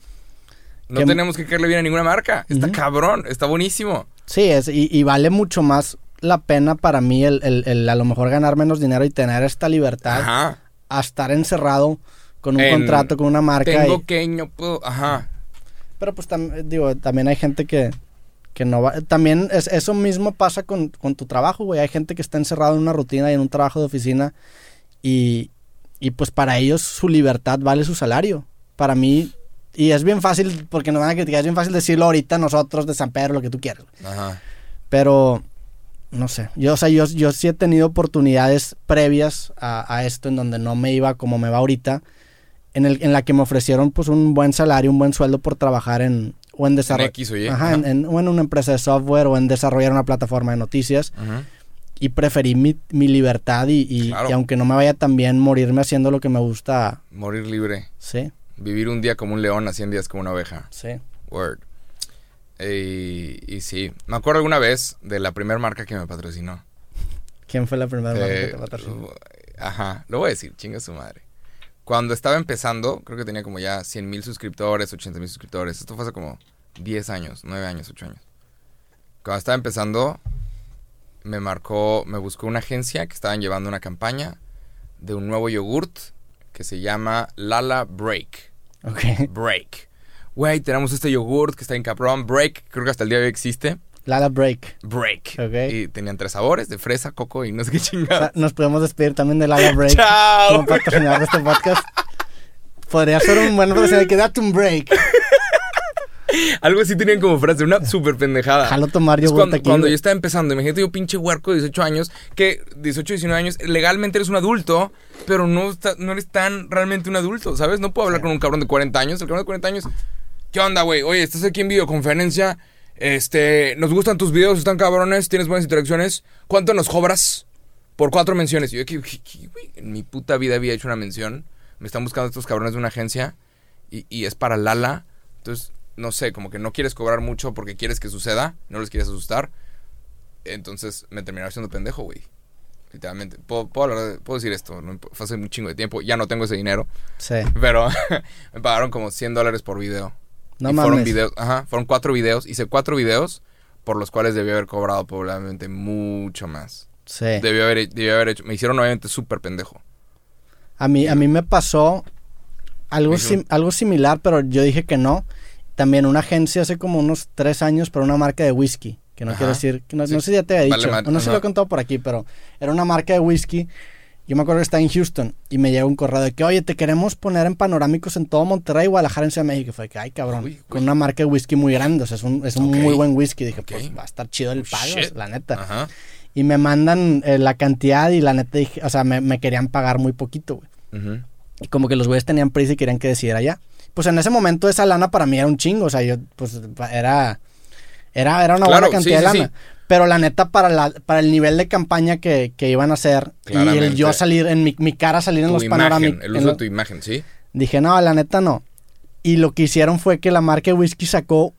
Speaker 1: No
Speaker 2: que-
Speaker 1: tenemos que caerle bien a ninguna marca. Está cabrón, está buenísimo.
Speaker 2: Sí, es, y, y vale mucho más la pena para mí el, el- el a lo mejor ganar menos dinero y tener esta libertad
Speaker 1: Ajá.
Speaker 2: a estar encerrado con un
Speaker 1: En-
Speaker 2: contrato, con una marca.
Speaker 1: Tengo
Speaker 2: y-
Speaker 1: que, no puedo. Ajá.
Speaker 2: pero pues tam- digo, también hay gente que, que no va... También es, eso mismo pasa con, con tu trabajo, güey. Hay gente que está encerrado en una rutina y en un trabajo de oficina y, y pues para ellos su libertad vale su salario. Para mí... Y es bien fácil, porque nos van a criticar, es bien fácil decirlo ahorita nosotros de San Pedro, lo que tú quieras.
Speaker 1: Ajá.
Speaker 2: Pero, no sé, yo, o sea, yo, yo sí he tenido oportunidades previas a, a esto en donde no me iba como me va ahorita, en, el, en la que me ofrecieron pues un buen salario, un buen sueldo por trabajar en, o en desarrollo. Ajá, en, en- o en una empresa de software o en desarrollar una plataforma de noticias
Speaker 1: Ajá.
Speaker 2: y preferí mi, mi libertad y, y-
Speaker 1: Claro.
Speaker 2: y aunque no me vaya tan bien, morirme haciendo lo que me gusta,
Speaker 1: Morir libre.
Speaker 2: sí,
Speaker 1: Vivir un día como un león a 100 días como una oveja.
Speaker 2: sí.
Speaker 1: Word. Y, y sí, me acuerdo alguna vez de la primera marca que me patrocinó.
Speaker 2: ¿Quién fue la primera marca que
Speaker 1: Eh,
Speaker 2: te patrocinó?
Speaker 1: ajá, lo voy a decir, chinga su madre. Cuando estaba empezando, creo que tenía como ya 100 mil suscriptores, 80 mil suscriptores. Esto fue hace como 10 años, 9 años, 8 años. Cuando estaba empezando, me marcó, me buscó una agencia que estaban llevando una campaña de un nuevo yogurt que se llama Lala Break.
Speaker 2: Ok.
Speaker 1: Break. Güey, tenemos este yogurt que está en cabrón. Break, creo que hasta el día de hoy existe.
Speaker 2: Lala Break.
Speaker 1: Break.
Speaker 2: Ok.
Speaker 1: Y tenían tres sabores, de fresa, coco y no sé qué
Speaker 2: O
Speaker 1: chingada.
Speaker 2: sea, nos podemos despedir también de Lala Break.
Speaker 1: ¡Chao!
Speaker 2: como patrocinador de este podcast. Podría ser un buen patrocinador que date un break.
Speaker 1: Algo así tenían como frase, una súper pendejada.
Speaker 2: Jalo tomar yogur
Speaker 1: cuando, cuando yo estaba empezando, imagínate yo pinche huerco de 18 años, que 18, 19 años, legalmente eres un adulto, pero no, está- no eres tan realmente un adulto, ¿sabes? No puedo hablar con un cabrón de 40 años. El cabrón de 40 años, ¿qué onda, güey? Oye, estás aquí en videoconferencia, este, nos gustan tus videos, están cabrones, tienes buenas interacciones, ¿cuánto nos cobras por cuatro menciones? Y yo, ¿qué- qué- qué, güey? en mi puta vida había hecho una mención, me están buscando estos cabrones de una agencia y, y es para Lala, entonces, no sé, como que no quieres cobrar mucho porque quieres que suceda, no les quieres asustar. Entonces me terminaron siendo pendejo, güey. Literalmente. Puedo, puedo, hablar de- puedo decir esto, no fue hace un chingo de tiempo, ya no tengo ese dinero,
Speaker 2: Sí.
Speaker 1: pero me pagaron como 100 dólares por video.
Speaker 2: No
Speaker 1: y fueron videos, ajá, fueron cuatro videos, hice cuatro videos por los cuales debí haber cobrado probablemente mucho más.
Speaker 2: Sí.
Speaker 1: Debí haber, debí haber hecho, me hicieron obviamente súper pendejo.
Speaker 2: A mí, a mí me pasó algo, sim- algo similar, pero yo dije que no. También una agencia hace como unos tres años para una marca de whisky. Que no
Speaker 1: Ajá.
Speaker 2: quiero decir, que no,
Speaker 1: Sí.
Speaker 2: no sé si ya te había
Speaker 1: Vale
Speaker 2: dicho,
Speaker 1: madre,
Speaker 2: o no sé si lo he contado por aquí, pero era una marca de whisky. Yo me acuerdo que estaba en Houston y me llega un correo de que, oye, te queremos poner en panorámicos en todo Monterrey, Guadalajara, en Ciudad de México. Y fue que, ay, cabrón,
Speaker 1: Uy, uy.
Speaker 2: con una marca de whisky muy grande, o sea, es un, es un muy buen whisky. Dije, pues va a estar chido el
Speaker 1: Oh,
Speaker 2: pago, la neta.
Speaker 1: Ajá.
Speaker 2: Y me mandan eh, la cantidad y la neta dije, o sea, me, me querían pagar muy poquito, güey. Y como que los güeyes tenían prisa y querían que decidiera ya. Pues en ese momento esa lana para mí era un chingo, o sea, yo, pues era, era, era una
Speaker 1: Claro,
Speaker 2: buena cantidad
Speaker 1: sí,
Speaker 2: de
Speaker 1: sí,
Speaker 2: lana. Pero la neta, para, la, para el nivel de campaña que, que iban a hacer y el yo salir, en mi, mi cara salir en
Speaker 1: Tu
Speaker 2: los panorámicos.
Speaker 1: el uso de tu imagen, ¿sí?
Speaker 2: Dije, no, la neta no. Y lo que hicieron fue que la marca de whisky sacó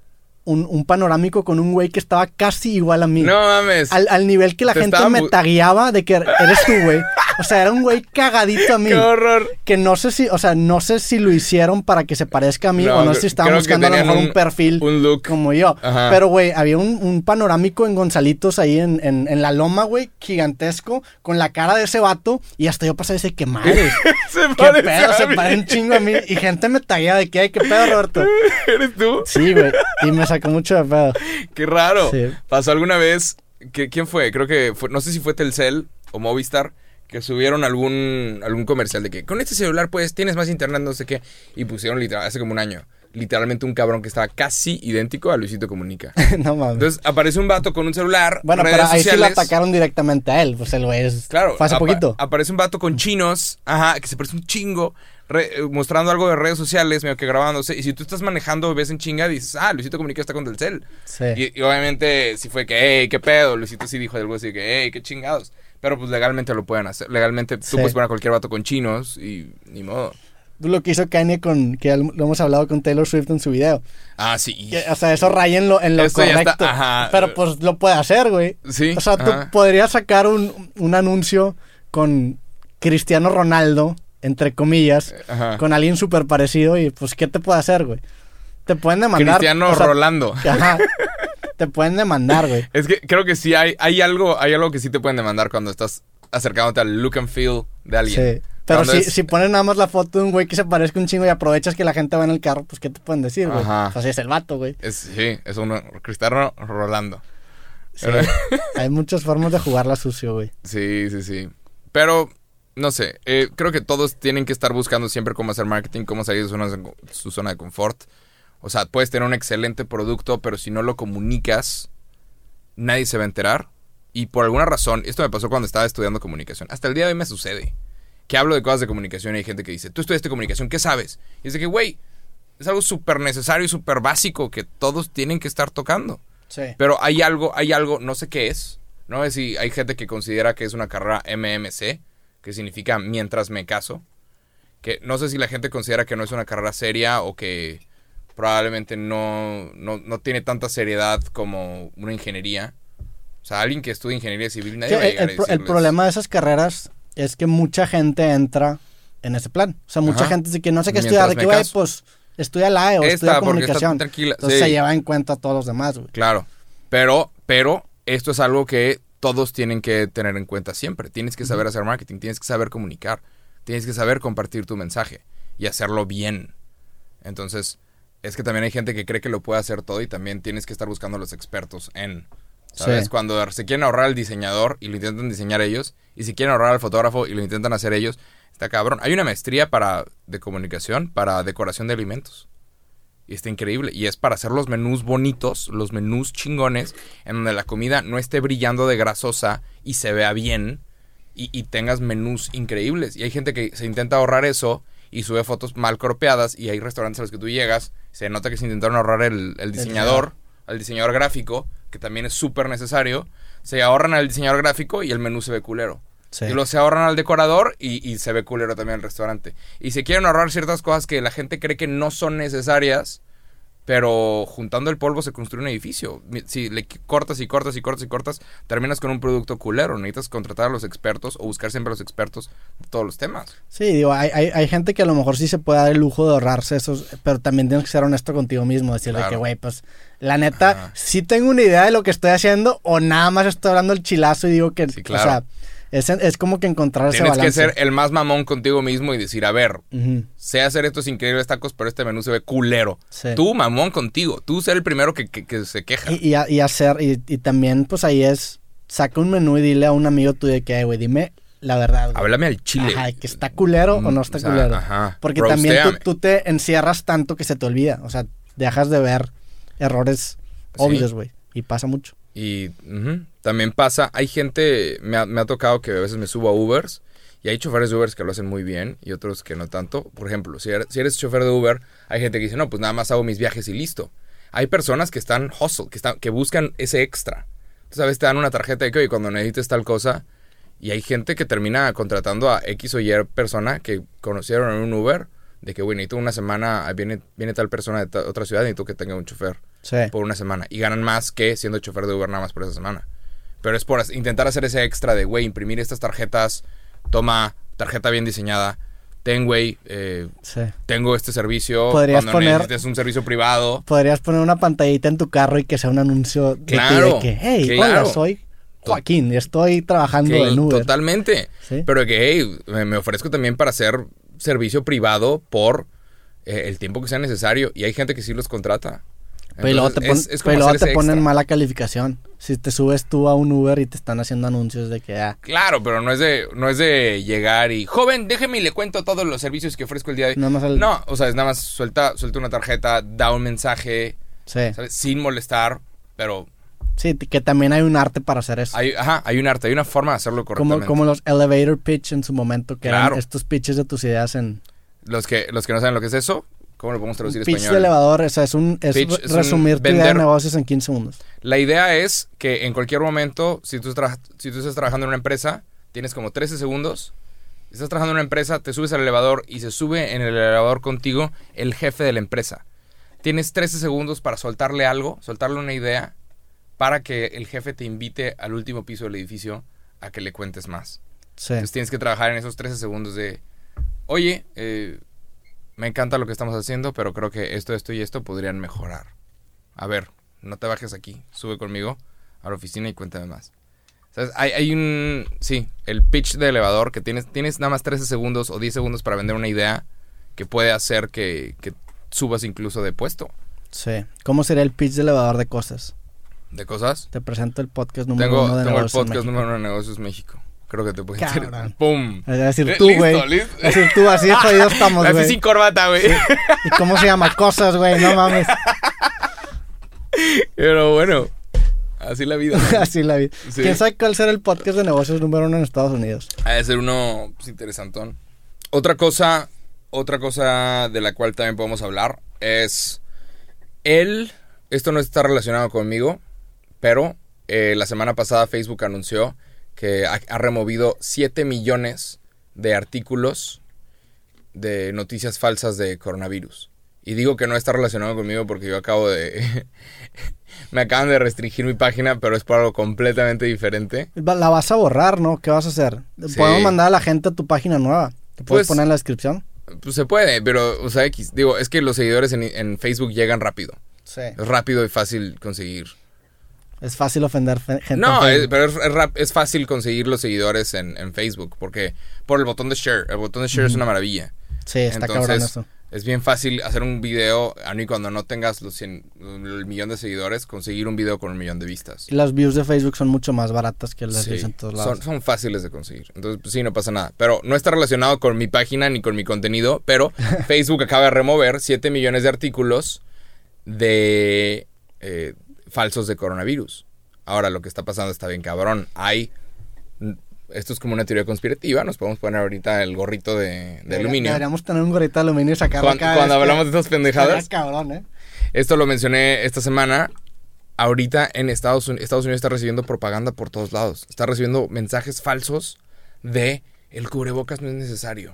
Speaker 2: un, un panorámico con un güey que estaba casi igual a mí.
Speaker 1: No mames.
Speaker 2: Al, al nivel que la
Speaker 1: Te
Speaker 2: gente me tagueaba de que eres tú, güey. O sea, era un güey cagadito a mí.
Speaker 1: Qué horror.
Speaker 2: Que no sé si, o sea, no sé si lo hicieron para que se parezca a mí
Speaker 1: No,
Speaker 2: o no sé si estaban buscando a lo mejor un,
Speaker 1: un-
Speaker 2: perfil
Speaker 1: Un look.
Speaker 2: como yo.
Speaker 1: Ajá.
Speaker 2: Pero, güey, había un, un panorámico en Gonzalitos ahí en, en, en la loma, güey, gigantesco, con la cara de ese vato. Y hasta yo pasaba y decía, qué madre.
Speaker 1: Se
Speaker 2: qué pedo, se parece un chingo a mí. Y gente me taguea de que, ay, qué pedo, Roberto.
Speaker 1: ¿Eres tú?
Speaker 2: Sí, güey. Y me sacó mucho de pedo.
Speaker 1: Qué raro.
Speaker 2: Sí.
Speaker 1: Pasó alguna vez. ¿Quién fue? Creo que fue. No sé si fue Telcel o Movistar. Que subieron algún, algún comercial de que con este celular pues tienes más internet, no sé qué. Y pusieron literal, hace como un año. Literalmente un cabrón que estaba casi idéntico a Luisito Comunica.
Speaker 2: no mames.
Speaker 1: Entonces aparece un vato con un celular.
Speaker 2: bueno,
Speaker 1: redes
Speaker 2: pero ahí sí lo
Speaker 1: sociales.
Speaker 2: atacaron directamente a él. Pues el güey es.
Speaker 1: Claro,
Speaker 2: Fue hace
Speaker 1: apa-
Speaker 2: poquito.
Speaker 1: Aparece un vato con chinos, ajá, que se parece un chingo, re- eh, mostrando algo de redes sociales, medio que grabándose. Y si tú estás manejando, ves en chinga, dices, ah, Luisito Comunica está con Telcel.
Speaker 2: Sí.
Speaker 1: Y, y obviamente sí fue que, hey, qué pedo. Luisito sí dijo algo así que, hey, qué chingados. Pero pues legalmente lo pueden hacer. Legalmente tú
Speaker 2: Sí.
Speaker 1: puedes poner a cualquier vato con chinos y ni modo.
Speaker 2: lo que hizo Kanye con, que lo hemos hablado con Taylor Swift en su video.
Speaker 1: Ah, sí.
Speaker 2: Que, o sea, eso raya en lo, en lo
Speaker 1: está,
Speaker 2: correcto.
Speaker 1: ajá.
Speaker 2: Pero pues lo puede hacer, güey.
Speaker 1: Sí.
Speaker 2: O sea, tú podrías sacar un, un anuncio con Cristiano Ronaldo, entre comillas,
Speaker 1: Ajá.
Speaker 2: con alguien súper parecido y pues, ¿qué te puede hacer, güey? Te pueden demandar.
Speaker 1: Cristiano
Speaker 2: o sea,
Speaker 1: Rolando.
Speaker 2: Ajá. te pueden demandar, güey.
Speaker 1: Es que creo que sí hay, hay algo, hay algo que sí te pueden demandar cuando estás acercándote al look and feel de alguien.
Speaker 2: Sí. Pero si,
Speaker 1: es-
Speaker 2: si pones nada más la foto de un güey que se parezca un chingo y aprovechas que la gente va en el carro, pues ¿qué te pueden decir, güey?
Speaker 1: Ajá.
Speaker 2: Pues es el vato, güey.
Speaker 1: Es, sí, es un Cristiano Rolando.
Speaker 2: Sí.
Speaker 1: Pero-
Speaker 2: Hay muchas formas de jugarla sucio, güey.
Speaker 1: Sí, sí, sí. Pero, no sé, eh, creo que todos tienen que estar buscando siempre cómo hacer marketing, cómo salir de su zona de, su zona de confort. O sea, puedes tener un excelente producto, pero si no lo comunicas, nadie se va a enterar. Y por alguna razón, esto me pasó cuando estaba estudiando comunicación. Hasta el día de hoy me sucede. Que hablo de cosas de comunicación y hay gente que dice, tú estudiaste comunicación, ¿qué sabes? Y es de que, güey, es algo súper necesario y súper básico que todos tienen que estar tocando.
Speaker 2: Sí.
Speaker 1: Pero hay algo, hay algo, no sé qué es. No sé si hay gente que considera que es una carrera MMC, que significa mientras me caso. Que no sé si la gente considera que no es una carrera seria o que probablemente no, no, no tiene tanta seriedad como una ingeniería. O sea, alguien que estudia ingeniería civil, nadie
Speaker 2: Que
Speaker 1: va a
Speaker 2: el,
Speaker 1: llegar a
Speaker 2: el pro- el problema de esas carreras es que mucha gente entra en ese plan. O sea, mucha
Speaker 1: Ajá.
Speaker 2: gente dice que no sé qué estudiar, de que, güey, pues estudia la E o estudia comunicación. Entonces
Speaker 1: Sí.
Speaker 2: se lleva en cuenta a todos los demás, güey.
Speaker 1: Claro, pero, pero esto es algo que todos tienen que tener en cuenta siempre. Tienes que saber hacer marketing, tienes que saber comunicar, tienes que saber compartir tu mensaje y hacerlo bien. Entonces, es que también hay gente que cree que lo puede hacer todo y también tienes que estar buscando a los expertos en, ¿sabes?
Speaker 2: Sí.
Speaker 1: Cuando se quieren ahorrar al diseñador y lo intentan diseñar ellos, y si quieren ahorrar al fotógrafo y lo intentan hacer ellos, está cabrón. Hay una maestría para de comunicación para decoración de alimentos. Y está increíble. Y es para hacer los menús bonitos, los menús chingones, en donde la comida no esté brillando de grasosa y se vea bien y, y tengas menús increíbles. Y hay gente que se intenta ahorrar eso y sube fotos mal cropeadas y hay restaurantes a los que tú llegas, se nota que se intentaron ahorrar el, el diseñador, al diseñador gráfico, que también es súper necesario. Se ahorran al diseñador gráfico y el menú se ve culero.
Speaker 2: Sí.
Speaker 1: Y luego se ahorran al decorador y, y se ve culero también el restaurante. Y se quieren ahorrar ciertas cosas que la gente cree que no son necesarias, pero juntando el polvo se construye un edificio. Si le cortas y cortas y cortas y cortas, terminas con un producto culero. Necesitas contratar a los expertos o buscar siempre a los expertos de todos los temas.
Speaker 2: Sí, digo, hay, hay, hay gente que a lo mejor sí se puede dar el lujo de ahorrarse esos, pero también tienes que ser honesto contigo mismo, decirle
Speaker 1: Claro.
Speaker 2: que, güey, pues, la neta,
Speaker 1: Ajá.
Speaker 2: sí tengo una idea de lo que estoy haciendo o nada más estoy hablando el chilazo y digo que,
Speaker 1: Sí,
Speaker 2: o
Speaker 1: claro.
Speaker 2: sea, es, es como que encontrar ese
Speaker 1: Tienes que ser el más mamón contigo mismo y decir, a ver, sé hacer estos increíbles tacos, pero este menú se ve culero.
Speaker 2: sí.
Speaker 1: Tú, mamón contigo. Tú ser el primero que, que- que se queja.
Speaker 2: Y, y, a- y hacer, y, y también, pues ahí es, saca un menú y dile a un amigo tuyo que, "Eh, güey, dime la verdad. güey".
Speaker 1: Háblame al chile.
Speaker 2: Ajá, que está culero o no está
Speaker 1: O sea,
Speaker 2: culero.
Speaker 1: Ajá.
Speaker 2: Porque también tú, te encierras tanto que se te olvida. O sea, dejas de ver errores obvios, güey. Y pasa mucho.
Speaker 1: Y ujú, también pasa, hay gente, me ha, me ha tocado que a veces me subo a Ubers y hay choferes de Ubers que lo hacen muy bien y otros que no tanto. Por ejemplo, si eres, si eres chofer de Uber, hay gente que dice, no, pues nada más hago mis viajes y listo. Hay personas que están hustle, que, están, que buscan ese extra. Entonces a veces te dan una tarjeta de que, oye, cuando necesites tal cosa, y hay gente que termina contratando a X o Y persona que conocieron en un Uber, de que, güey, necesito una semana, viene, viene tal persona de ta- otra ciudad, necesito que tenga un chofer
Speaker 2: Sí.
Speaker 1: por una semana y ganan más que siendo chofer de Uber nada más por esa semana. Pero es por intentar hacer ese extra de, güey, imprimir estas tarjetas, toma tarjeta bien diseñada, ten, güey, eh,
Speaker 2: Sí.
Speaker 1: tengo este servicio,
Speaker 2: Podrías
Speaker 1: cuando
Speaker 2: poner-
Speaker 1: necesites un servicio privado.
Speaker 2: Podrías poner una pantallita en tu carro y que sea un anuncio de, ti
Speaker 1: Claro,
Speaker 2: de que, hey,
Speaker 1: claro.
Speaker 2: hola, soy Joaquín, estoy trabajando
Speaker 1: Que-
Speaker 2: en Uber.
Speaker 1: totalmente.
Speaker 2: Sí.
Speaker 1: Pero que, hey, me, me ofrezco también para hacer servicio privado por eh, el tiempo que sea necesario. Y hay gente que sí los contrata.
Speaker 2: Pero luego te, pon-
Speaker 1: es-
Speaker 2: pero luego te ponen
Speaker 1: extra.
Speaker 2: mala calificación. Si te subes tú a un Uber y te están haciendo anuncios de que, ah,
Speaker 1: Claro, pero no es de no es de llegar y joven, déjeme y le cuento todos los servicios que ofrezco el día de hoy.
Speaker 2: Nada más
Speaker 1: No, o sea, es nada más suelta suelta una tarjeta, da un mensaje,
Speaker 2: sí.
Speaker 1: ¿sabes? sin molestar, pero
Speaker 2: Sí, que también hay un arte para hacer eso.
Speaker 1: hay ajá, hay un arte, hay una forma de hacerlo correctamente.
Speaker 2: como los elevator pitch en su momento, que eran
Speaker 1: Claro.
Speaker 2: estos pitches de tus ideas en...
Speaker 1: Los que los que no saben lo que es eso, ¿cómo lo podemos traducir en
Speaker 2: pitch de
Speaker 1: español?
Speaker 2: elevador, o sea, es, un, es
Speaker 1: Pitch
Speaker 2: re-
Speaker 1: es un
Speaker 2: resumir tu idea de negocios en 15 segundos.
Speaker 1: La idea es que en cualquier momento, si tú, si tú estás trabajando en una empresa, tienes como 13 segundos Estás trabajando en una empresa, te subes al elevador y se sube en el elevador contigo el jefe de la empresa. Tienes 13 segundos para soltarle algo, soltarle una idea, para que el jefe te invite al último piso del edificio a que le cuentes más.
Speaker 2: Sí.
Speaker 1: Entonces tienes que trabajar en esos 13 segundos de, oye, eh, me encanta lo que estamos haciendo, pero creo que esto, esto y esto podrían mejorar. A ver, no te bajes aquí, sube conmigo a la oficina y cuéntame más. ¿Sabes? Hay, hay un, sí, el pitch de elevador que tienes, tienes nada más 13 segundos o 10 segundos para vender una idea que puede hacer que, que subas incluso de puesto.
Speaker 2: Sí. ¿Cómo sería el pitch de elevador de cosas?
Speaker 1: ¿De cosas?
Speaker 2: Te presento el podcast número
Speaker 1: Tengo,
Speaker 2: uno de
Speaker 1: tengo el
Speaker 2: negocios en
Speaker 1: podcast
Speaker 2: México.
Speaker 1: número uno de negocios México. Creo que te puede interesar. ¡Pum!
Speaker 2: Es decir,
Speaker 1: Eh,
Speaker 2: tú, güey. Es decir, tú, así jodidos estamos,
Speaker 1: Así
Speaker 2: güey.
Speaker 1: sin corbata, güey.
Speaker 2: ¿Y cómo se llama? Cosas, güey, no mames.
Speaker 1: Pero bueno, así la vida.
Speaker 2: Así la vida.
Speaker 1: Sí.
Speaker 2: ¿Quién sabe cuál será el podcast de negocios número uno en Estados Unidos?
Speaker 1: Ha de ser uno pues, interesantón. Otra cosa, otra cosa de la cual también podemos hablar es él. Esto no está relacionado conmigo, pero eh, la semana pasada Facebook anunció que ha, ha removido 7 millones de artículos de noticias falsas de coronavirus. Y digo que no está relacionado conmigo porque yo acabo de... me acaban de restringir mi página, pero es por algo completamente diferente.
Speaker 2: La vas a borrar, ¿no? ¿Qué vas a hacer?
Speaker 1: Sí.
Speaker 2: Podemos mandar a la gente a tu página nueva. ¿Te puedes
Speaker 1: Pues-
Speaker 2: poner en la descripción?
Speaker 1: Pues se puede, pero, o sea, X. Digo, es que los seguidores en, en Facebook llegan rápido.
Speaker 2: Sí.
Speaker 1: Es rápido y fácil conseguir.
Speaker 2: Es fácil ofender fe- gente.
Speaker 1: No, es- pero es, es rap- es fácil conseguir los seguidores en, en Facebook. Porque por el botón de share. El botón de share es una maravilla.
Speaker 2: Sí, está cabrón
Speaker 1: Entonces,
Speaker 2: eso.
Speaker 1: es bien fácil hacer un video, a mí cuando no tengas los 100, el millón de seguidores, conseguir un video con un millón de vistas.
Speaker 2: Y las views de Facebook son mucho más baratas que las
Speaker 1: Sí,
Speaker 2: views en todos lados.
Speaker 1: son, son fáciles de conseguir. Entonces, pues, sí, no pasa nada. Pero no está relacionado con mi página ni con mi contenido. Pero Facebook acaba de remover 7 millones de artículos de eh, falsos de coronavirus. Ahora, lo que está pasando está bien cabrón. Hay. Esto es como una teoría conspirativa. Nos podemos poner ahorita el gorrito de, de
Speaker 2: Debería-
Speaker 1: aluminio.
Speaker 2: Deberíamos tener un gorrito de aluminio y sacarlo
Speaker 1: Cuando,
Speaker 2: cada
Speaker 1: cuando
Speaker 2: que-
Speaker 1: hablamos de estas pendejadas.
Speaker 2: Cabrón, ¿eh?
Speaker 1: Esto lo mencioné esta semana. Ahorita en Estados Unidos, Estados Unidos está recibiendo propaganda por todos lados. Está recibiendo mensajes falsos de el cubrebocas no es necesario.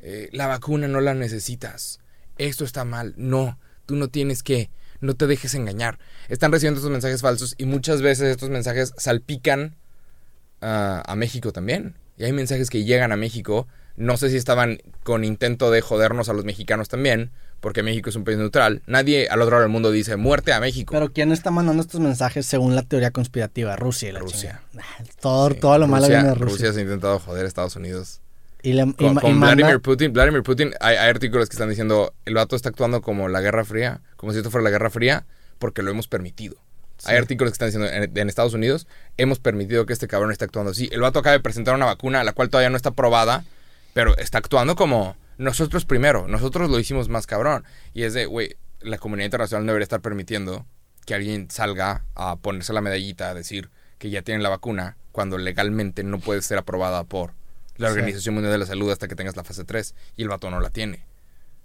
Speaker 1: Eh, la vacuna no la necesitas. Esto está mal. No, tú no tienes que. No te dejes engañar. Están recibiendo estos mensajes falsos y muchas veces estos mensajes salpican a- a México también. Y hay mensajes que llegan a México. No sé si estaban con intento de jodernos a los mexicanos también, porque México es un país neutral. Nadie al otro lado del mundo dice muerte a México.
Speaker 2: Pero ¿quién está mandando estos mensajes según la teoría conspirativa? Rusia y la
Speaker 1: Rusia.
Speaker 2: Todo,
Speaker 1: Sí,
Speaker 2: todo lo malo viene de Rusia.
Speaker 1: Rusia se ha intentado joder a Estados Unidos.
Speaker 2: Y, y
Speaker 1: Con,
Speaker 2: y manda-
Speaker 1: Vladimir Putin, Vladimir Putin, hay, hay artículos que están diciendo el vato está actuando como la Guerra Fría, como si esto fuera la Guerra Fría, porque lo hemos permitido. Hay artículos que están diciendo en, en Estados Unidos hemos permitido que este cabrón esté actuando así. El vato acaba de presentar una vacuna, la cual todavía no está probada, pero está actuando como nosotros primero, nosotros lo hicimos más cabrón. Y es de, güey, la comunidad internacional no debería estar permitiendo que alguien salga a ponerse la medallita a decir que ya tienen la vacuna cuando legalmente no puede ser aprobada por la. Organización Mundial de la Salud hasta que tengas la fase 3 y el vato no la tiene.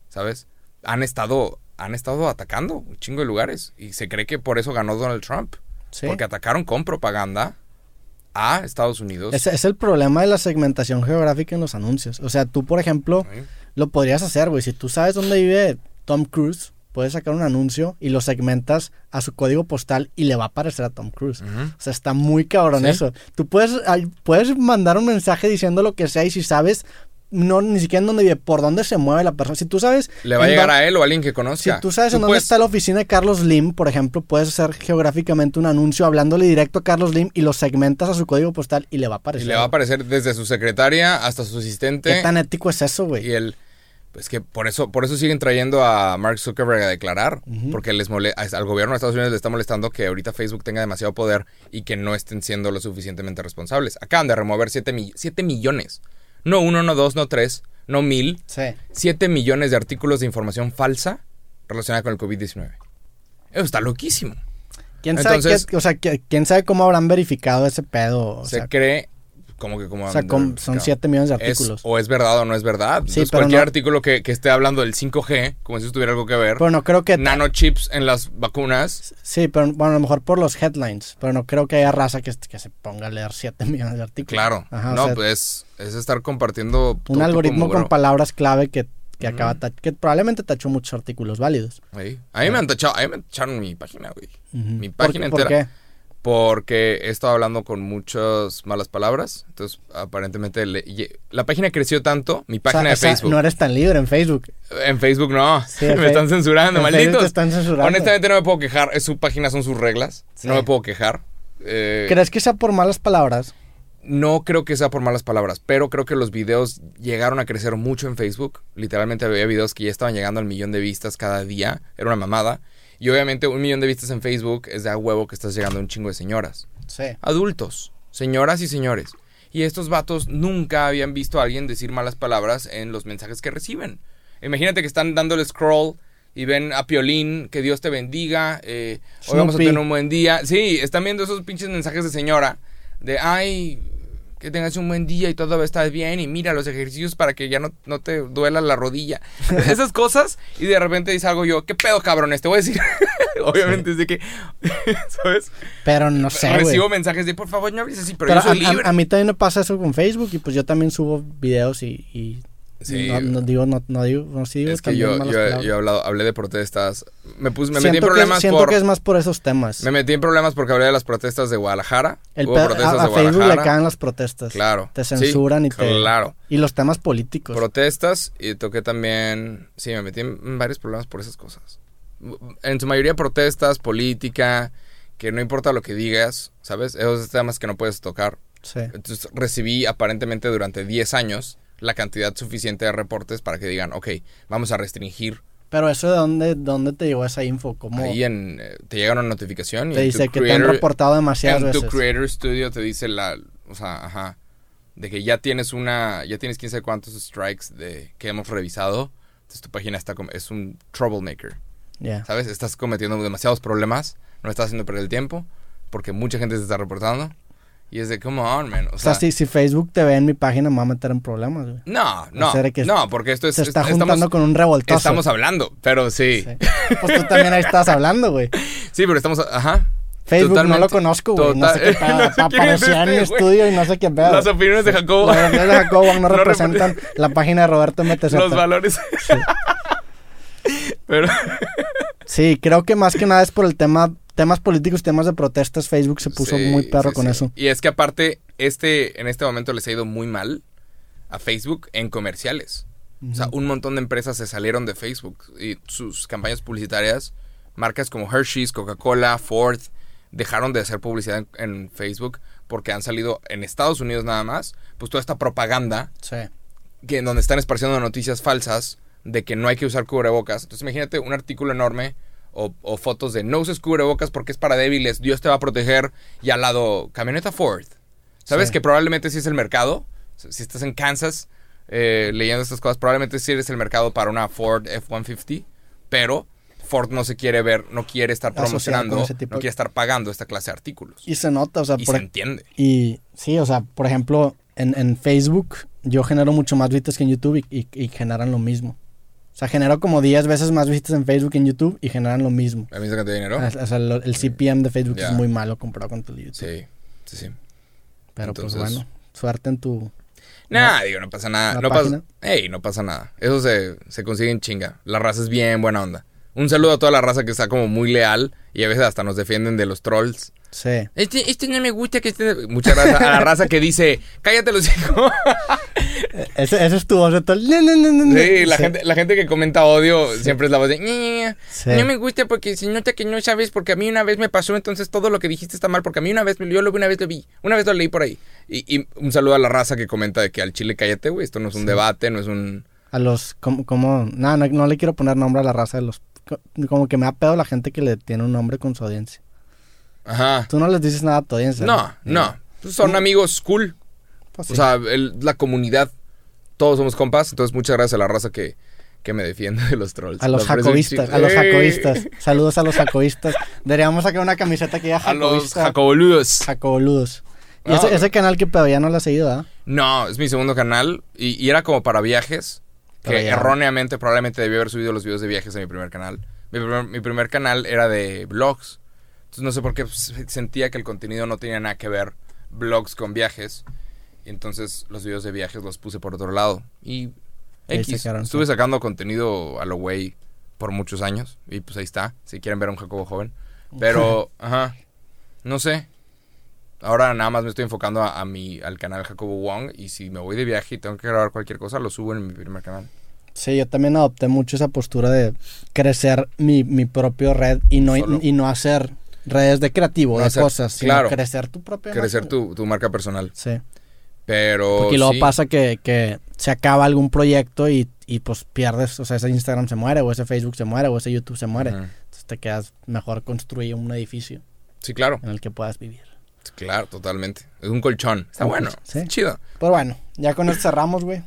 Speaker 1: ¿Sabes? Han estado han estado atacando un chingo de lugares y se cree que por eso ganó Donald Trump.
Speaker 2: Sí.
Speaker 1: Porque atacaron con propaganda a Estados Unidos.
Speaker 2: Ese es el problema de la segmentación geográfica en los anuncios. O sea, tú, por ejemplo,
Speaker 1: Sí.
Speaker 2: lo podrías hacer, güey. Si tú sabes dónde vive Tom Cruise, puedes sacar un anuncio y lo segmentas a su código postal y le va a aparecer a Tom Cruise. O sea, está muy cabrón
Speaker 1: Sí.
Speaker 2: eso. Tú puedes, puedes mandar un mensaje diciendo lo que sea y si sabes, no ni siquiera en dónde vive, por dónde se mueve la persona. Si tú sabes...
Speaker 1: Le va a llegar a él o a alguien que
Speaker 2: Si
Speaker 1: conozca.
Speaker 2: tú sabes en dónde
Speaker 1: puedes-
Speaker 2: está la oficina de Carlos Lim, por ejemplo, puedes hacer geográficamente un anuncio hablándole directo a Carlos Lim y lo segmentas a su código postal y le va a
Speaker 1: Y
Speaker 2: aparecer.
Speaker 1: le va a aparecer desde su secretaria hasta su asistente.
Speaker 2: ¿Qué tan ético es eso, güey?
Speaker 1: Y él, pues que por eso, por eso siguen trayendo a Mark Zuckerberg a declarar. Porque les al gobierno de Estados Unidos le está molestando que ahorita Facebook tenga demasiado poder y que no estén siendo lo suficientemente responsables. Acaban de remover 7 millones. No uno, no dos, no tres, no mil.
Speaker 2: Sí.
Speaker 1: 7 millones de artículos de información falsa relacionada con el COVID-19. Eso está loquísimo.
Speaker 2: ¿Quién sabe,
Speaker 1: Entonces-
Speaker 2: qué- o sea, ¿quién sabe cómo habrán verificado ese pedo? O
Speaker 1: se
Speaker 2: sea,
Speaker 1: cree, como que como...
Speaker 2: O sea, son 7 millones de
Speaker 1: Es-
Speaker 2: artículos.
Speaker 1: o es verdad o no es verdad.
Speaker 2: Sí,
Speaker 1: Entonces,
Speaker 2: pero
Speaker 1: cualquier
Speaker 2: no-
Speaker 1: artículo que, que esté hablando del 5G, como si tuviera algo que ver,
Speaker 2: Pero no creo que...
Speaker 1: nanochips en las vacunas,
Speaker 2: Sí, pero bueno, a lo mejor por los headlines. Pero no creo que haya raza que, que se ponga a leer 7 millones de artículos.
Speaker 1: claro.
Speaker 2: Ajá, o
Speaker 1: no,
Speaker 2: sea,
Speaker 1: pues es estar compartiendo...
Speaker 2: un algoritmo con palabras clave que, que acaba... Que probablemente tachó muchos artículos válidos.
Speaker 1: Ahí. A mí me han tachado, a mí me tacharon mi página, güey. Mi
Speaker 2: ¿Por
Speaker 1: página
Speaker 2: qué- ¿Por
Speaker 1: entera.
Speaker 2: qué?
Speaker 1: Porque he estado hablando con muchas malas palabras. Entonces, aparentemente, le- la página creció tanto, mi
Speaker 2: O sea,
Speaker 1: página de
Speaker 2: o sea,
Speaker 1: Facebook.
Speaker 2: no eres tan libre en Facebook.
Speaker 1: En Facebook no.
Speaker 2: Sí,
Speaker 1: me
Speaker 2: Fe-
Speaker 1: están censurando,
Speaker 2: en
Speaker 1: malditos.
Speaker 2: te están censurando.
Speaker 1: Honestamente no me puedo quejar. Es su página, son sus reglas.
Speaker 2: Sí.
Speaker 1: No me puedo quejar. Eh,
Speaker 2: ¿Crees que sea por malas palabras?
Speaker 1: no creo que sea por malas palabras, pero creo que los videos llegaron a crecer mucho en Facebook. Literalmente había videos que ya estaban llegando al millón de vistas cada día. Era una mamada. Y obviamente un millón de vistas en Facebook es de a huevo que estás llegando a un chingo de señoras.
Speaker 2: Sí.
Speaker 1: Adultos, señoras y señores. Y estos vatos nunca habían visto a alguien decir malas palabras en los mensajes que reciben. Imagínate que están dándole scroll y ven a Piolín, que Dios te bendiga, eh, hoy vamos a tener un buen día. Sí, están viendo esos pinches mensajes de señora, de ay, que tengas un buen día y todo va a estar bien y mira los ejercicios para que ya no, no te duela la rodilla. Esas cosas y de repente dice algo yo, ¿qué pedo cabrón? Te voy a decir. Obviamente es de que, ¿sabes?
Speaker 2: Pero no sé.
Speaker 1: Recibo mensajes de por favor no hables así, pero,
Speaker 2: Pero
Speaker 1: yo soy
Speaker 2: a, a-
Speaker 1: libre.
Speaker 2: a mí también me pasa eso con Facebook y pues yo también subo videos y, y
Speaker 1: Sí.
Speaker 2: no, no digo, no, no digo, no sí digo
Speaker 1: es que yo, yo,
Speaker 2: palabras.
Speaker 1: yo he hablado, hablé de protestas. Me puse, me metí
Speaker 2: siento
Speaker 1: en
Speaker 2: que,
Speaker 1: problemas
Speaker 2: siento
Speaker 1: por.
Speaker 2: que es más por esos temas.
Speaker 1: Me metí en problemas porque hablé de las protestas de Guadalajara.
Speaker 2: El
Speaker 1: Hubo protestas
Speaker 2: a, a
Speaker 1: de
Speaker 2: Facebook le
Speaker 1: Guadalajara.
Speaker 2: caen las protestas.
Speaker 1: Claro.
Speaker 2: Te
Speaker 1: Sí,
Speaker 2: censuran y te...
Speaker 1: Claro.
Speaker 2: Y los temas políticos.
Speaker 1: Protestas y toqué también. Sí, me metí en varios problemas por esas cosas. En su mayoría protestas, política, que no importa lo que digas, ¿sabes? Esos temas que no puedes tocar.
Speaker 2: Sí.
Speaker 1: Entonces recibí aparentemente durante 10 años la cantidad suficiente de reportes para que digan, ok, vamos a restringir.
Speaker 2: Pero eso de dónde, dónde te llegó esa info, cómo
Speaker 1: Ahí en, eh, te llega una notificación y
Speaker 2: te dice que te han reportado demasiadas
Speaker 1: en tu. Creator Studio te dice la, o sea, ajá, de que ya tienes una, ya tienes quién sabe cuántos strikes de que hemos revisado. Entonces tu página está es un troublemaker,
Speaker 2: Ya.
Speaker 1: ¿sabes? Estás cometiendo demasiados problemas, no estás haciendo perder el tiempo, porque mucha gente se está reportando. Y es de, come on, man. O
Speaker 2: O sea,
Speaker 1: sea,
Speaker 2: si, si Facebook te ve en mi página, me va a meter en problemas, güey.
Speaker 1: no, no,
Speaker 2: sea, de que
Speaker 1: no, porque esto es,
Speaker 2: Se está
Speaker 1: es-
Speaker 2: juntando
Speaker 1: estamos,
Speaker 2: con un revoltoso.
Speaker 1: estamos hablando, pero sí,
Speaker 2: Sí. Pues tú también ahí estás hablando, güey.
Speaker 1: sí, pero estamos, ajá.
Speaker 2: Facebook no lo conozco, güey. No sé qué pedo.
Speaker 1: no
Speaker 2: Aparecía en mi
Speaker 1: este, güey.
Speaker 2: estudio y no sé qué pedo.
Speaker 1: Las opiniones de Jacobo.
Speaker 2: Las opiniones de Jacobo no, representan la página de Roberto MTZ.
Speaker 1: Los valores. pero,
Speaker 2: Sí, creo que más que nada es por el tema, temas políticos, temas de protestas. Facebook se puso
Speaker 1: Sí,
Speaker 2: muy perro
Speaker 1: sí,
Speaker 2: con
Speaker 1: sí.
Speaker 2: eso.
Speaker 1: Y es que aparte, este, en este momento les ha ido muy mal a Facebook en comerciales. O sea, un montón de empresas se salieron de Facebook y sus campañas publicitarias, marcas como Hershey's, Coca-Cola, Ford, dejaron de hacer publicidad en, en Facebook porque han salido en Estados Unidos nada más, pues toda esta propaganda que en donde están esparciendo noticias falsas de que no hay que usar cubrebocas. Entonces imagínate un artículo enorme o, o fotos de no uses cubrebocas porque es para débiles, Dios te va a proteger y al lado camioneta Ford. ¿Sabes
Speaker 2: Sí.
Speaker 1: que probablemente sí es el mercado? Si estás en Kansas eh, leyendo estas cosas, probablemente sí eres el mercado para una Ford F-150, pero Ford no se quiere ver, no quiere estar promocionando, no quiere estar pagando esta clase de artículos.
Speaker 2: Y se nota, o sea,
Speaker 1: Y
Speaker 2: por,
Speaker 1: se entiende.
Speaker 2: y sí, o sea, por ejemplo, en, en Facebook yo genero mucho más visitas que en YouTube y, y- y generan lo mismo. O sea, genero como 10 veces más visitas en Facebook que en YouTube y generan lo mismo.
Speaker 1: ¿La misma cantidad de dinero?
Speaker 2: O sea, lo- el CPM de Facebook es muy malo comparado con tu YouTube.
Speaker 1: Sí, sí, sí.
Speaker 2: Pero pues bueno, suerte en tu...
Speaker 1: Nah, digo, no pasa nada.
Speaker 2: ¿La
Speaker 1: No pasa, ey, no pasa nada. Eso se, se consigue en chinga. La raza es bien buena onda. Un saludo a toda la raza que está como muy leal y a veces hasta nos defienden de los trolls.
Speaker 2: Sí.
Speaker 1: Este, este no me gusta que esté... Mucha raza, a la raza que dice, cállate los hijos.
Speaker 2: Ese, ese es tu voz de todo. No, no, no, no, no.
Speaker 1: Sí, la, Gente, la gente que comenta odio siempre es la voz de...
Speaker 2: Sí.
Speaker 1: No me gusta porque se nota que no sabes porque a mí una vez me pasó, entonces todo lo que dijiste está mal porque a mí una vez, yo lo vi, una vez lo vi, una vez lo leí por ahí. Y, y un saludo a la raza que comenta de que al chile cállate, güey, esto no es un debate, no es un...
Speaker 2: A los, como, como no, no, no le quiero poner nombre a la raza de los, co- como que me ha pedo la gente que le tiene un nombre con su audiencia.
Speaker 1: Ajá.
Speaker 2: Tú no les dices nada a tu audiencia.
Speaker 1: No, no. Pues son amigos cool.
Speaker 2: Pues sí.
Speaker 1: O sea, el- la comunidad, todos somos compas. Entonces, muchas gracias a la raza que, que me defiende de los trolls.
Speaker 2: a los
Speaker 1: Lo aprecio un
Speaker 2: jacovistas,
Speaker 1: chingo.
Speaker 2: a los jacovistas. Saludos a los jacovistas. Deberíamos sacar una camiseta que diga
Speaker 1: A los
Speaker 2: jacobista.
Speaker 1: jacoboludos.
Speaker 2: Jacoboludos. Y ese,
Speaker 1: No,
Speaker 2: ese canal que todavía no lo has seguido, ¿ah?
Speaker 1: No, es mi segundo canal y, y era como para viajes. Que
Speaker 2: ya-
Speaker 1: erróneamente probablemente debí haber subido los videos de viajes a mi primer canal. Mi primer, mi primer canal era de vlogs. Entonces no sé por qué pues, sentía que el contenido no tenía nada que ver vlogs con viajes. Y entonces los videos de viajes los puse por otro lado. Y X, estuve sacando contenido a lo güey por muchos años. Y pues ahí está, si quieren ver a un Jacobo joven. Pero, ajá, no sé. Ahora nada más me estoy enfocando a, a mi, al canal Jacobo Wong. Y si me voy de viaje y tengo que grabar cualquier cosa, lo subo en mi primer canal.
Speaker 2: Sí, yo también adopté mucho esa postura de crecer mi, mi propio red y no, y no hacer redes de creativo,
Speaker 1: No
Speaker 2: de
Speaker 1: hacer-
Speaker 2: cosas, sino
Speaker 1: claro.
Speaker 2: crecer tu propia
Speaker 1: Crecer
Speaker 2: marca.
Speaker 1: tu, tu marca personal.
Speaker 2: Sí,
Speaker 1: Pero.
Speaker 2: porque luego
Speaker 1: sí,
Speaker 2: pasa que, que se acaba algún proyecto y, y pues pierdes, o sea, ese Instagram se muere, o ese Facebook se muere, o ese YouTube se muere. Entonces te quedas mejor construir un edificio
Speaker 1: Sí, claro.
Speaker 2: en el que puedas vivir.
Speaker 1: Claro, totalmente. Es un colchón. Está bueno.
Speaker 2: sí.
Speaker 1: Está chido.
Speaker 2: Pero bueno, ya con esto cerramos, güey.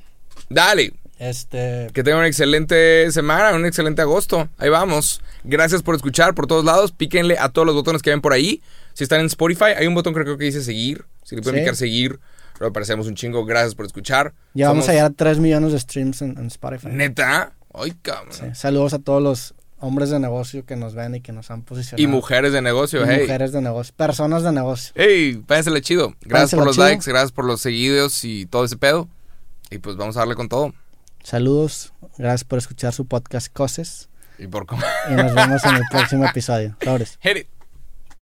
Speaker 1: Dale.
Speaker 2: Este,
Speaker 1: Que tengan una excelente semana, un excelente agosto. Ahí vamos. Gracias por escuchar por todos lados. Píquenle a todos los botones que ven por ahí. Si están en Spotify, hay un botón creo que dice seguir. Si le pueden
Speaker 2: Sí.
Speaker 1: picar seguir, lo aparecemos un chingo. Gracias por escuchar.
Speaker 2: ya vamos
Speaker 1: Somos-
Speaker 2: a llegar a 3 millones de streams en, en Spotify.
Speaker 1: Neta. Ay, cabrón.
Speaker 2: Sí, Saludos a todos los hombres de negocio que nos ven y que nos han posicionado.
Speaker 1: Y mujeres de negocio,
Speaker 2: Y
Speaker 1: hey.
Speaker 2: mujeres de negocio, personas de negocio.
Speaker 1: Hey, pásensela chido. Gracias por los
Speaker 2: chido.
Speaker 1: likes, gracias por los seguidos y todo ese pedo. Y pues vamos a darle con todo.
Speaker 2: Saludos, gracias por escuchar su podcast Coses
Speaker 1: Y por cómo.
Speaker 2: y nos vemos en el próximo episodio.